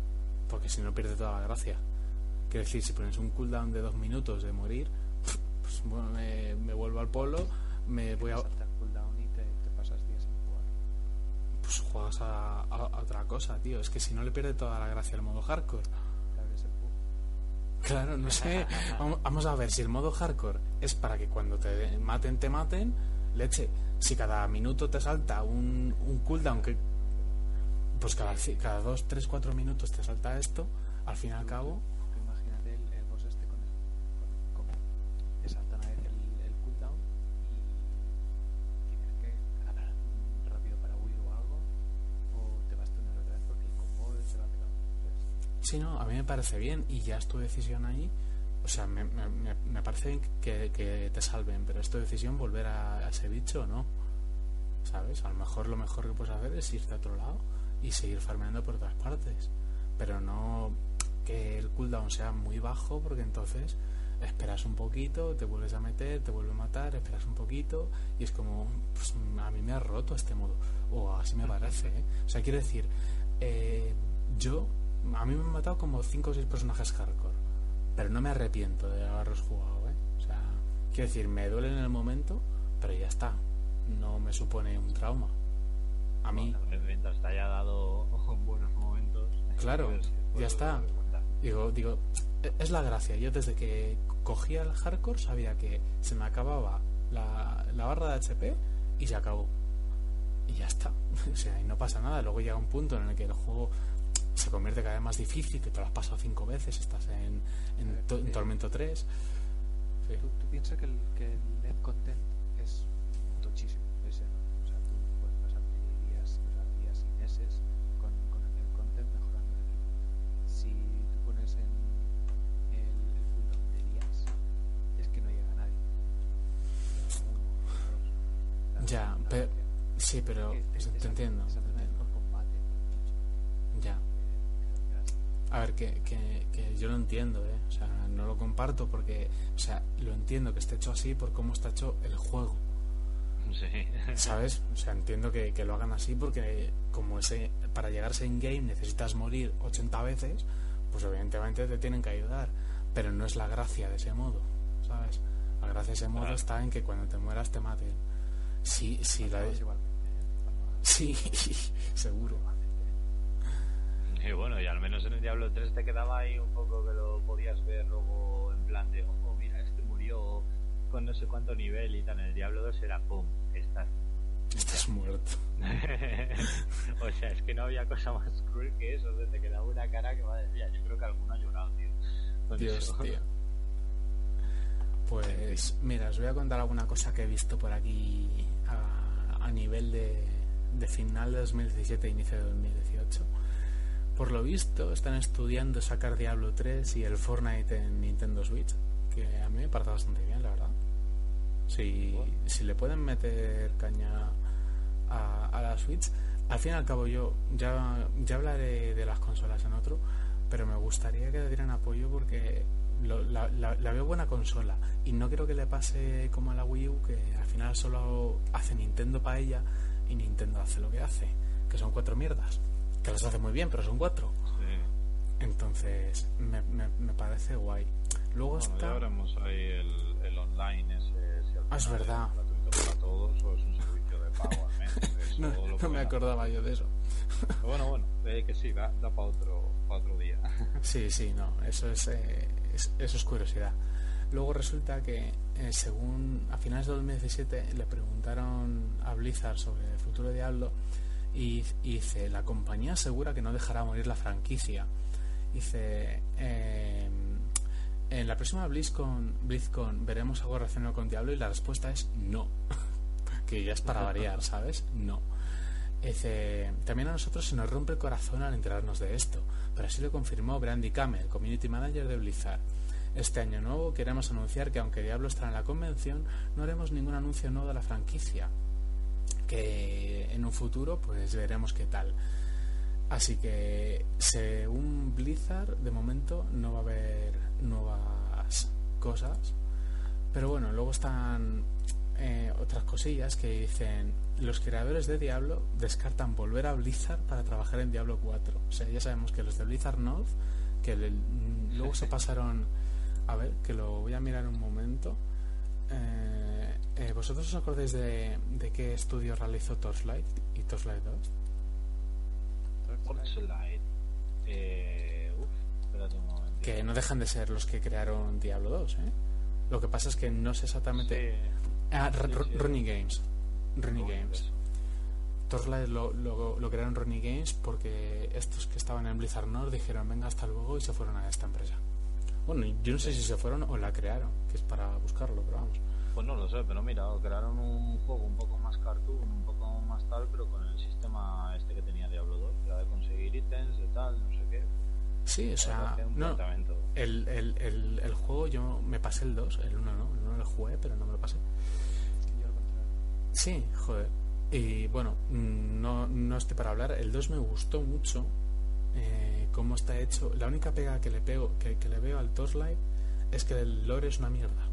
Porque si no pierde toda la gracia. Quiero decir, si pones un cooldown de dos minutos de morir, pues bueno, me, me vuelvo al polo, me voy a... saltar cooldown y te, te pasas días sin jugar. Pues juegas a, a- a otra cosa, tío. Es que si no le pierde toda la gracia el modo hardcore. Claro, no sé. Vamos, vamos a ver si el modo hardcore es para que cuando te maten, te maten. Leche, si cada minuto te salta un, un cooldown que. Pues cada, cada dos, tres, cuatro minutos te salta esto, al fin y al cabo. Imagínate el, el boss este con el. Con, te salta una vez el, el cooldown y tienes que ganar rápido para huir o algo. O te vas a tunear otra vez porque el combo se va a pegar. Sí, no, a mí me parece bien y ya es tu decisión ahí. O sea, me, me- me- parece que, que te salven, pero es decisión volver a, a ese bicho o no. ¿Sabes? A lo mejor lo mejor que puedes hacer es irte a otro lado y seguir farmeando por otras partes. Pero no que el cooldown sea muy bajo porque entonces esperas un poquito, te vuelves a meter, te vuelve a matar, esperas un poquito y es como, pues a mí me ha roto este modo. O así me parece, ¿eh? O sea, quiero decir, eh, yo, a mí me han matado como 5 o 6 personajes hardcore, pero no me arrepiento de haberlos jugado, ¿eh? O sea, quiero decir, me duele en el momento, pero ya está. No me supone un trauma. A mí, Bueno, mientras te haya dado buenos momentos. Claro, ver ya está. digo, digo, es la gracia. Yo desde que cogía el hardcore sabía que se me acababa la, la barra de HP y se acabó. Y ya está. O sea, y no pasa nada. Luego llega un punto en el que el juego se convierte cada vez más difícil, que te lo has pasado cinco veces, estás en, en, Tormento 3. Sí. ¿Tú, piensas que el, que el net content es tochísimo? Es enorme. O sea, tú puedes pasarte días, o días y meses con, el net content mejorando el. Si tú pones en el, el cooldown de días, es que no llega a nadie. Ya, sí, pero. Te, entiendo. A ver, que, que, que yo lo entiendo, ¿eh? O sea, no lo comparto porque... O sea, lo entiendo que esté hecho así por cómo está hecho el juego. Sí. ¿Sabes? O sea, entiendo que, que lo hagan así porque como ese para llegar a ese in-game necesitas morir 80 veces, pues evidentemente te tienen que ayudar. Pero no es la gracia de ese modo, ¿sabes? La gracia de ese modo Claro. está en que cuando te mueras te maten. Sí, sí, la igualmente, ¿eh? Sí, seguro. Y bueno, y al menos en el Diablo 3 te quedaba ahí un poco que lo podías ver luego en plan de, oh, mira, este murió con no sé cuánto nivel y tal. En el Diablo 2 era, pum, estás. Estás muerto. o sea, es que no había cosa más cruel que eso. te quedaba una cara que madre mía, yo creo que alguno ha llorado, tío. con Dios, eso. tío. Pues mira, os voy a contar alguna cosa que he visto por aquí a, a nivel de, de final de 2017 e inicio de 2018. Por lo visto, están estudiando sacar Diablo 3 y el Fortnite en Nintendo Switch, que a mí me parece bastante bien, la verdad. Si, si le pueden meter caña a, a la Switch, al fin y al cabo yo ya, ya hablaré de las consolas en otro, pero me gustaría que le dieran apoyo porque lo- la, la- la veo buena consola y no quiero que le pase como a la Wii U que al final solo hace Nintendo para ella y Nintendo hace lo que hace, que son cuatro mierdas, que las hace muy bien, pero son cuatro. Sí. Entonces, me, me- me parece guay. Luego Bueno, ya está... veremos ahí el, el online ese. Si al Ah, es verdad. gratuito para todos o es un servicio de pago al mes. Eso No, lo no me acordaba yo de eso. Pero bueno, bueno, eh, que sí, da, da para otro, pa' otro día. Sí, sí, no, eso es, eh, es- eso es curiosidad. Luego resulta que, eh, según a finales de 2017, le preguntaron a Blizzard sobre el futuro de Diablo y, dice, la compañía asegura que no dejará morir la franquicia. Dice, eh, en la próxima BlizzCon, BlizzCon veremos algo relacionado con Diablo y la respuesta es no. que ya es para variar, ¿sabes? No. Dice, también a nosotros se nos rompe el corazón al enterarnos de esto, pero así lo confirmó Brandy Camel, Community Manager de Blizzard. Este año nuevo queremos anunciar que aunque Diablo estará en la convención, no haremos ningún anuncio nuevo de la franquicia. Que en un futuro pues veremos qué tal. Así que según Blizzard, de momento no va a haber nuevas cosas. Pero bueno, luego están eh, otras cosillas que dicen los creadores de Diablo descartan volver a Blizzard para trabajar en Diablo 4. O sea, ya sabemos que los de Blizzard North, que le- luego se pasaron... A ver, que lo voy a mirar un momento. Eh, eh, ¿Vosotros os acordáis de, de qué estudio realizó Torchlight y Torchlight 2? Torchlight. Eh, uf, espérate un momento. Que no dejan de ser los que crearon Diablo 2, ¿eh? Lo que pasa es que no sé exactamente... Ah, Sí, R- sí. Games. Uy, Games. Torchlight lo, lo, lo crearon Running Games porque estos que estaban en Blizzard North dijeron venga hasta luego y se fueron a esta empresa. Bueno, yo no sé si se fueron o la crearon, que es para buscarlo, pero vamos. Pues no lo sé, pero mira, crearon un juego un poco más cartoon, un poco más tal, pero con el sistema este que tenía Diablo 2, era de conseguir ítems, de tal, no sé qué. Sí, o sea, no, el, el, el, el juego yo me pasé el 2, el 1 no, el 1 lo jugué, pero no me lo pasé. Sí, joder. Y bueno, no, no estoy para hablar. El 2 me gustó mucho. eh, cómo está hecho. La única pega que le pego, que, que le veo al Torchlight es que el lore es una mierda.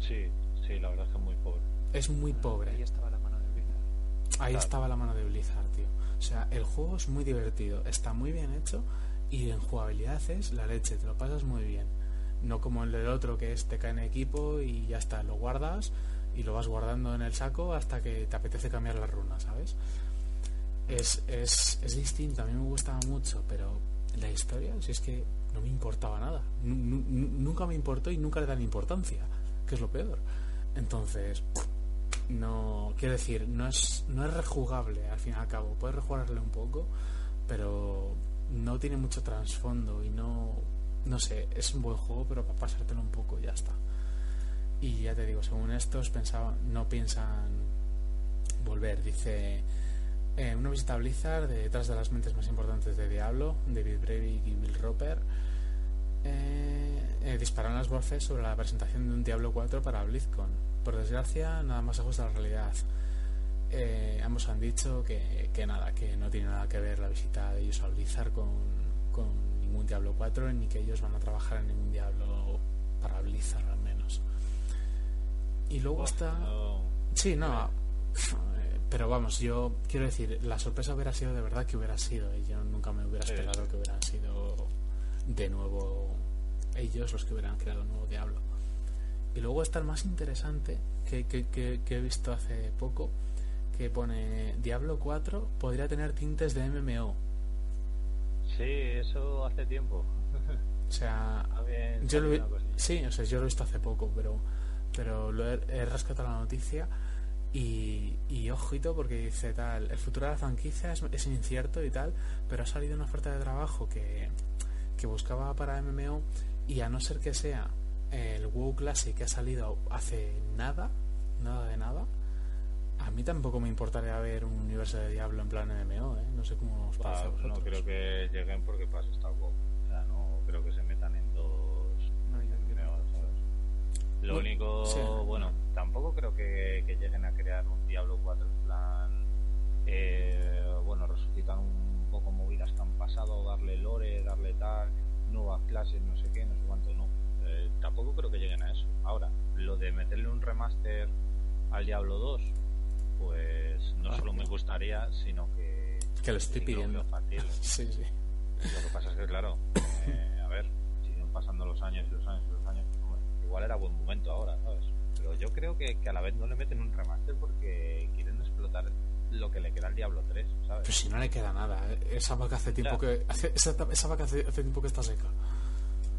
Sí, sí, la verdad es que es muy pobre. Es muy Ahí pobre. estaba la mano de Blizzard. Ahí Claro. estaba la mano de Blizzard, tío. O sea, el juego es muy divertido, está muy bien hecho y en jugabilidad es la leche, te lo pasas muy bien. No como el del otro que es te cae en equipo y ya está, lo guardas y lo vas guardando en el saco hasta que te apetece cambiar la runa, ¿sabes? Es, es, es distinto, a mí me gustaba mucho, pero la historia, si es que no me importaba nada. Nu- nu- nu- nunca me importó y nunca le dan importancia, que es lo peor. Entonces, no quiero decir no es no es rejugable al fin y al cabo. Puedes rejugarle un poco pero no tiene mucho trasfondo y no no sé es un buen juego pero para pasártelo un poco ya está. Y ya te digo según estos pensaban no piensan volver. Dice eh, una visita a Blizzard de detrás de las mentes más importantes de Diablo David Breivik y Bill Roper eh, eh, dispararon las voces sobre la presentación de un Diablo 4 para BlizzCon. Por desgracia, nada más lejos de la realidad. eh, ambos han dicho que, que nada, que no tiene nada que ver la visita de ellos a Blizzard con, con ningún Diablo 4 ni que ellos van a trabajar en ningún Diablo para Blizzard al menos. Y luego Uf, está... no- Sí, no. Pero vamos, yo quiero decir, la sorpresa hubiera sido de verdad que hubiera sido. Y yo nunca me hubiera esperado que hubieran sido de nuevo ellos los que hubieran creado un nuevo Diablo. Y luego está el más interesante que, que- que- que he visto hace poco, que pone Diablo 4 podría tener tintes de MMO. Sí, eso hace tiempo. O sea, Había yo lo he, sí, o sea, yo lo he visto hace poco, pero pero lo he, he rescatado la noticia y, y ojito porque dice tal, el futuro de la franquicia es, es incierto y tal, pero ha salido una oferta de trabajo que, que buscaba para MMO y a no ser que sea el WoW Classic que ha salido hace nada, nada de nada, a mí tampoco me importaría ver un universo de Diablo en plan MMO, ¿eh? No sé cómo os parece a Ah, no vosotros. creo que lleguen porque pasa. O sea, no creo que se metan en dos. No, MMOs, ¿sabes? Lo único, sí. bueno, tampoco creo que, que lleguen a crear un Diablo 4 en plan. eh, bueno, resucitar un que han pasado, darle lore, darle tal, nuevas clases, no sé qué, no sé cuánto, no. Eh, tampoco creo que lleguen a eso. Ahora, lo de meterle un remaster al Diablo 2, pues no Ah, solo me gustaría, sino que. Que lo estoy pidiendo. Sí, sí. Lo que pasa es que, claro, eh, a ver, siguen pasando los años y los años y los años. igual era buen momento ahora, ¿sabes? Pero yo creo que, que a la vez no le meten un remaster porque quieren explotar lo que le queda al Diablo 3, ¿sabes? Pero si no le queda nada, ¿eh? esa vaca hace tiempo Ya. que hace- esa, esa vaca hace, hace tiempo que está seca.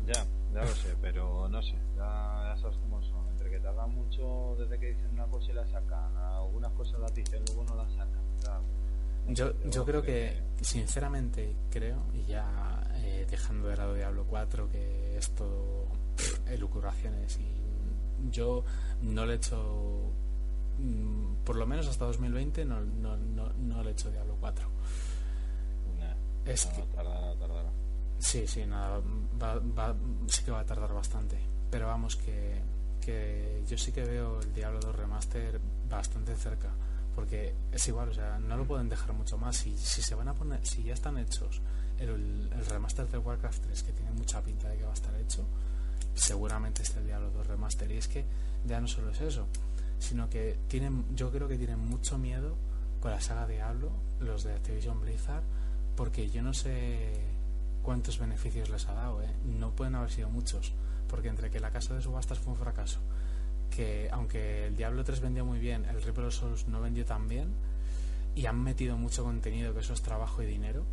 Ya, ya lo sé, pero no sé, ya, ya sabes cómo son. Entre que tardan mucho desde que dicen una cosa y la sacan, algunas cosas las dicen, luego no las sacan. Yo, yo creo que, sinceramente, creo, y ya eh, dejando de lado Diablo 4, que es todo pff, elucubraciones, y yo no le mm, por lo menos hasta 2020, no, no, no, no le he hecho Diablo 4. Nah, Es no, que, tardará, tardará. Sí, sí, nada, va, va- sí que va a tardar bastante. Pero vamos, que, que yo sí que veo el Diablo 2 Remaster bastante cerca. Porque es igual, o sea, no lo pueden dejar mucho más. Si, si se van a poner, si ya están hechos el, el remaster de Warcraft 3, que tiene mucha pinta de que va a estar hecho, seguramente esté el Diablo 2 Remaster. Y es que ya no solo es eso, sino que tienen, yo creo que tienen mucho miedo con la saga Diablo, los de Activision Blizzard, porque yo no sé cuántos beneficios les ha dado, ¿eh? No pueden haber sido muchos, porque entre que la casa de subastas fue un fracaso, que aunque el Diablo 3 vendió muy bien, el of Souls no vendió tan bien, y han metido mucho contenido, que eso es trabajo y dinero.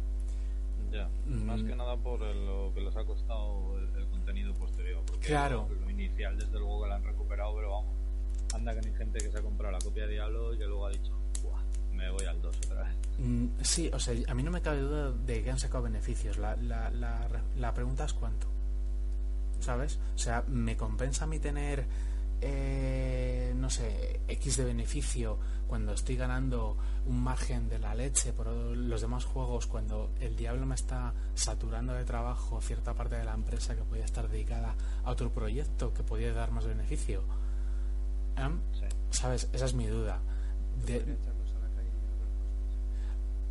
Ya, Mm. más que nada por el- lo que les ha costado el, el contenido posterior. Porque Claro. Lo, lo inicial, desde luego, que lo han recuperado, pero vamos. Anda que hay gente que se ha comprado la copia de Diablo y que luego ha dicho, "Buah, me voy al 2 otra vez. Mm, sí, o sea, a mí no me cabe duda de que han sacado beneficios. La, la, la, la pregunta es cuánto. ¿Sabes? O sea, ¿me compensa a mí tener, eh, no sé, X de beneficio cuando estoy ganando un margen de la leche por los demás juegos, cuando el diablo me está saturando de trabajo cierta parte de la empresa que podía estar dedicada a otro proyecto que podía dar más beneficio? Sí. ¿Sabes? Esa es mi duda. De-.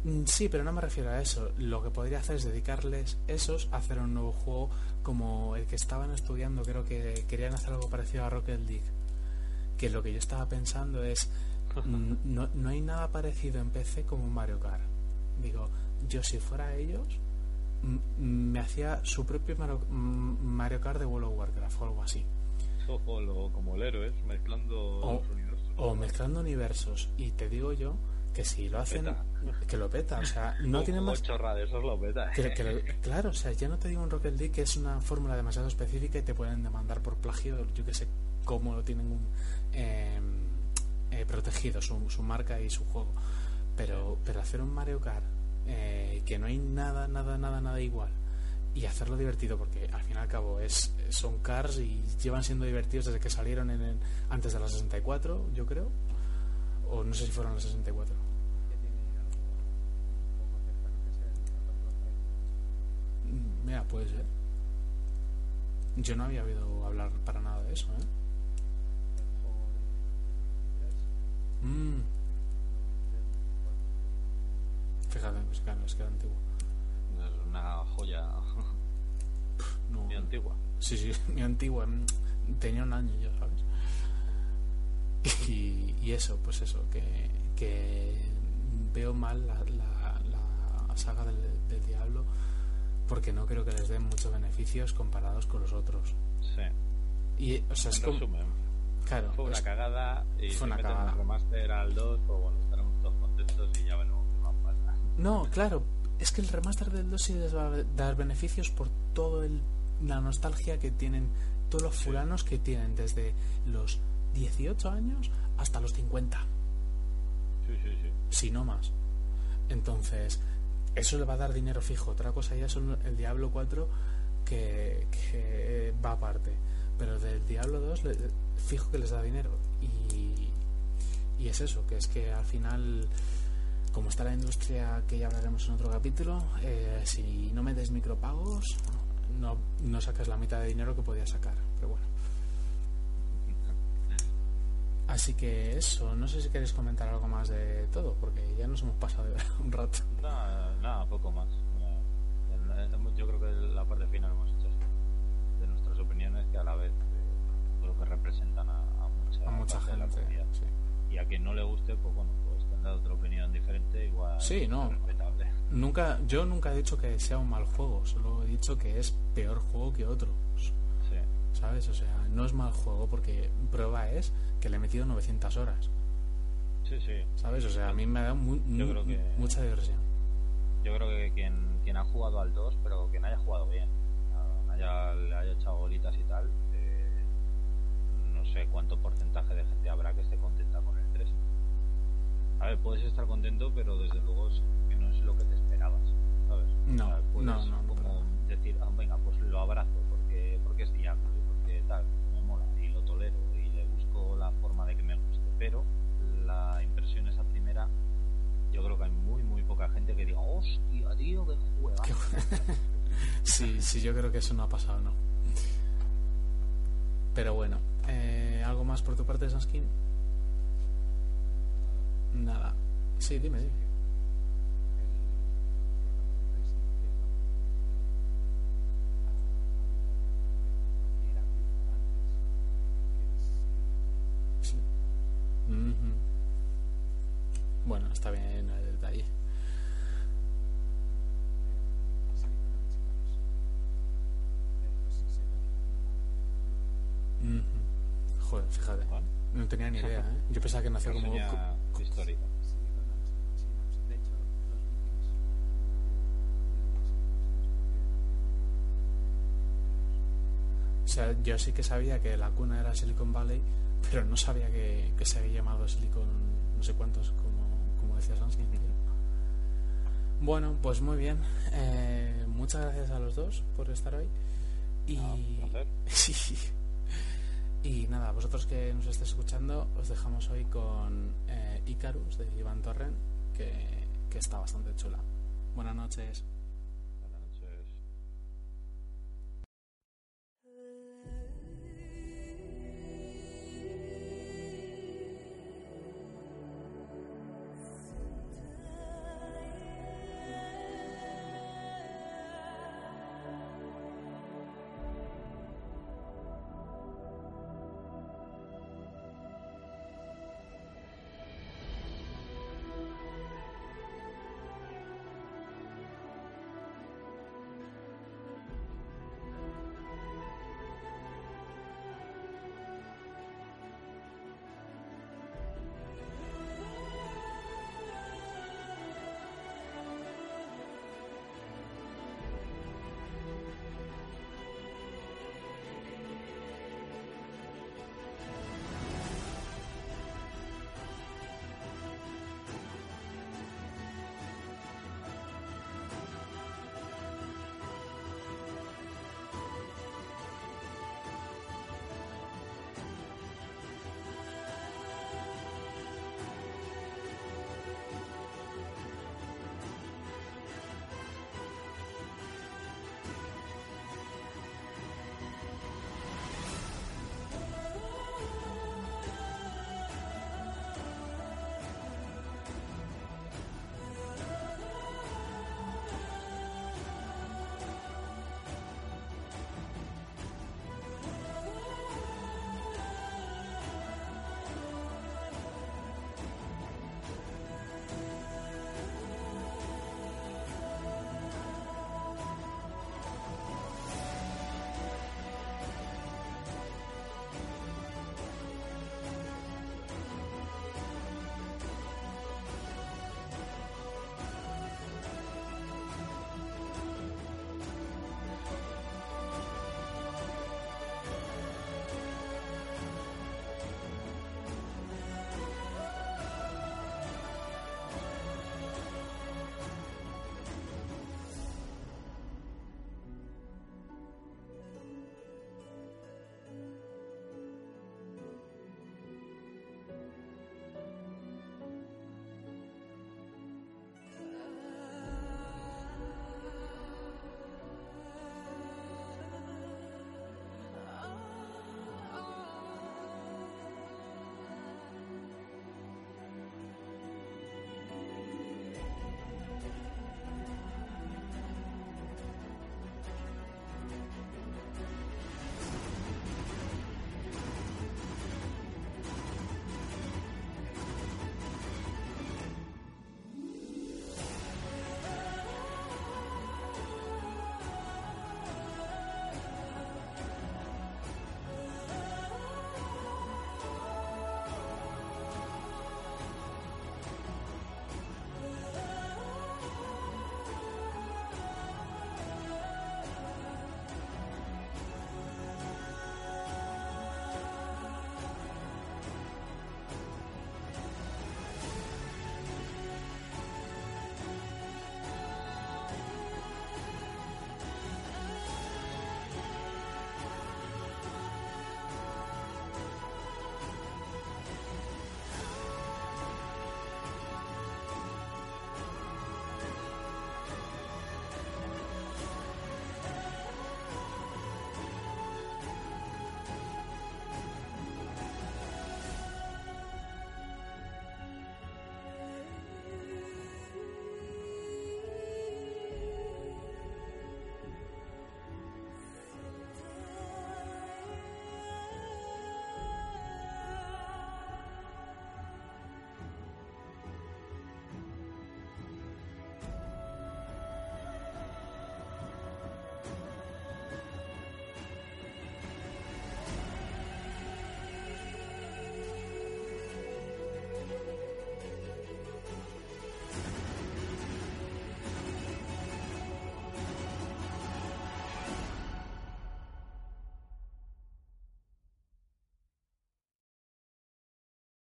Mm, Sí, pero no me refiero a eso. Lo que podría hacer es dedicarles esos a hacer un nuevo juego como el que estaban estudiando. Creo que querían hacer algo parecido a Rocket League. Que lo que yo estaba pensando es, no, no hay nada parecido en PC como Mario Kart. Digo, yo si fuera ellos, me hacía su propio Mario, Mario Kart de World of Warcraft o algo así. Lo- como el héroe, mezclando O- los universos. O mezclando universos. Y te digo yo que si lo hacen, Peta. que lo peta. O sea, no Un tiene juego más... chorra de esos lo peta. Que- que lo- claro, o sea, ya no te digo un Rocket League que es una fórmula demasiado específica y te pueden demandar por plagio, yo que sé cómo lo tienen eh, eh, protegido su, su marca y su juego. Pero, pero hacer un Mario Kart eh, que no hay nada, nada, nada, nada igual y hacerlo divertido porque al fin y al cabo es son cars y llevan siendo divertidos desde que salieron en el- antes de la 64, yo creo, o no sé si fueron las 64. Que tiene algo un poco cercano que sea el Rocket League. Mm, Mira, puede ser. Yo no había oído hablar para nada de eso, ¿eh? Mm, pues claro, es que era antiguo. Es una joya No, muy antigua. Sí, sí, mi antigua. Tenía un año yo, ¿sabes? Y, y eso, pues eso, que, que veo mal la, la- la saga del, del Diablo porque no creo que les den muchos beneficios comparados con los otros. Sí. Y, o sea, es En como... resumen, Claro, fue una es- cagada y fue si una cagada. el remaster al 2, pues bueno, estaremos todos contentos y ya veremos qué más pasa. No, claro, es que el remaster del 2 sí les va a dar beneficios por todo el la nostalgia que tienen todos los Sí. fulanos que tienen desde los 18 años hasta los 50, Sí, sí, sí. si no más. Entonces, eso le va a dar dinero fijo. Otra cosa ya son el Diablo 4 que, que va aparte. Pero del Diablo 2 le- fijo que les da dinero. Y, y es eso, que es que al final, como está la industria que ya hablaremos en otro capítulo, eh, si no metes micropagos, no, no sacas la mitad de dinero que podías sacar. Pero bueno. Así que eso, no sé si queréis comentar algo más de todo, porque ya nos hemos pasado de un rato. Nada, nada, poco más. Yo creo que la parte final hemos hecho de nuestras opiniones que a la vez eh, creo que representan a, a mucha, A mucha parte de la gente. comunidad. sí. Y a quien no le guste, pues bueno, pues tendrá otra opinión diferente, igual Sí, no. respetable. Nunca, yo nunca he dicho que sea un mal juego, solo he dicho que es peor juego que otros. Sí, ¿Sabes? O sea, no es mal juego porque prueba es que le he metido 900 horas. sí, sí. ¿Sabes? O sea, a mí me ha dado mu- Yo mu- creo que- mucha diversión. Yo creo que quien, quien ha jugado al 2, pero quien haya jugado bien, haya, le haya echado bolitas y tal, eh, no sé cuánto porcentaje de gente habrá que esté contenta con el 3. A ver, puedes estar contento, pero desde luego es que no es lo que te esperabas, ¿sabes? No, O sea, puedes no, no, como decir, ah, venga, pues lo abrazo porque, porque es diablo y porque tal, me mola y lo tolero y le busco la forma de que me guste, pero la impresión esa primera yo creo que hay muy muy poca gente que diga hostia tío que juega Sí, sí, yo creo que eso no ha pasado, ¿no? Pero bueno, eh, ¿algo más por tu parte, Sanskin? Nada. Sí, dime. Sí. Bueno, está bien el detalle. Joder, fíjate. No tenía ni idea, ¿eh? Yo pensaba que nació como... O sea, yo sí que sabía que la cuna era Silicon Valley, pero no sabía que, que se había llamado Silicon no sé cuántos, como, como decía Sanskin. tío. Bueno, pues muy bien. Eh, muchas gracias a los dos por estar hoy. Y, placer. sí. Y nada, vosotros que nos estéis escuchando, os dejamos hoy con eh, Icarus de Iván Torren, que, que está bastante chula. Buenas noches.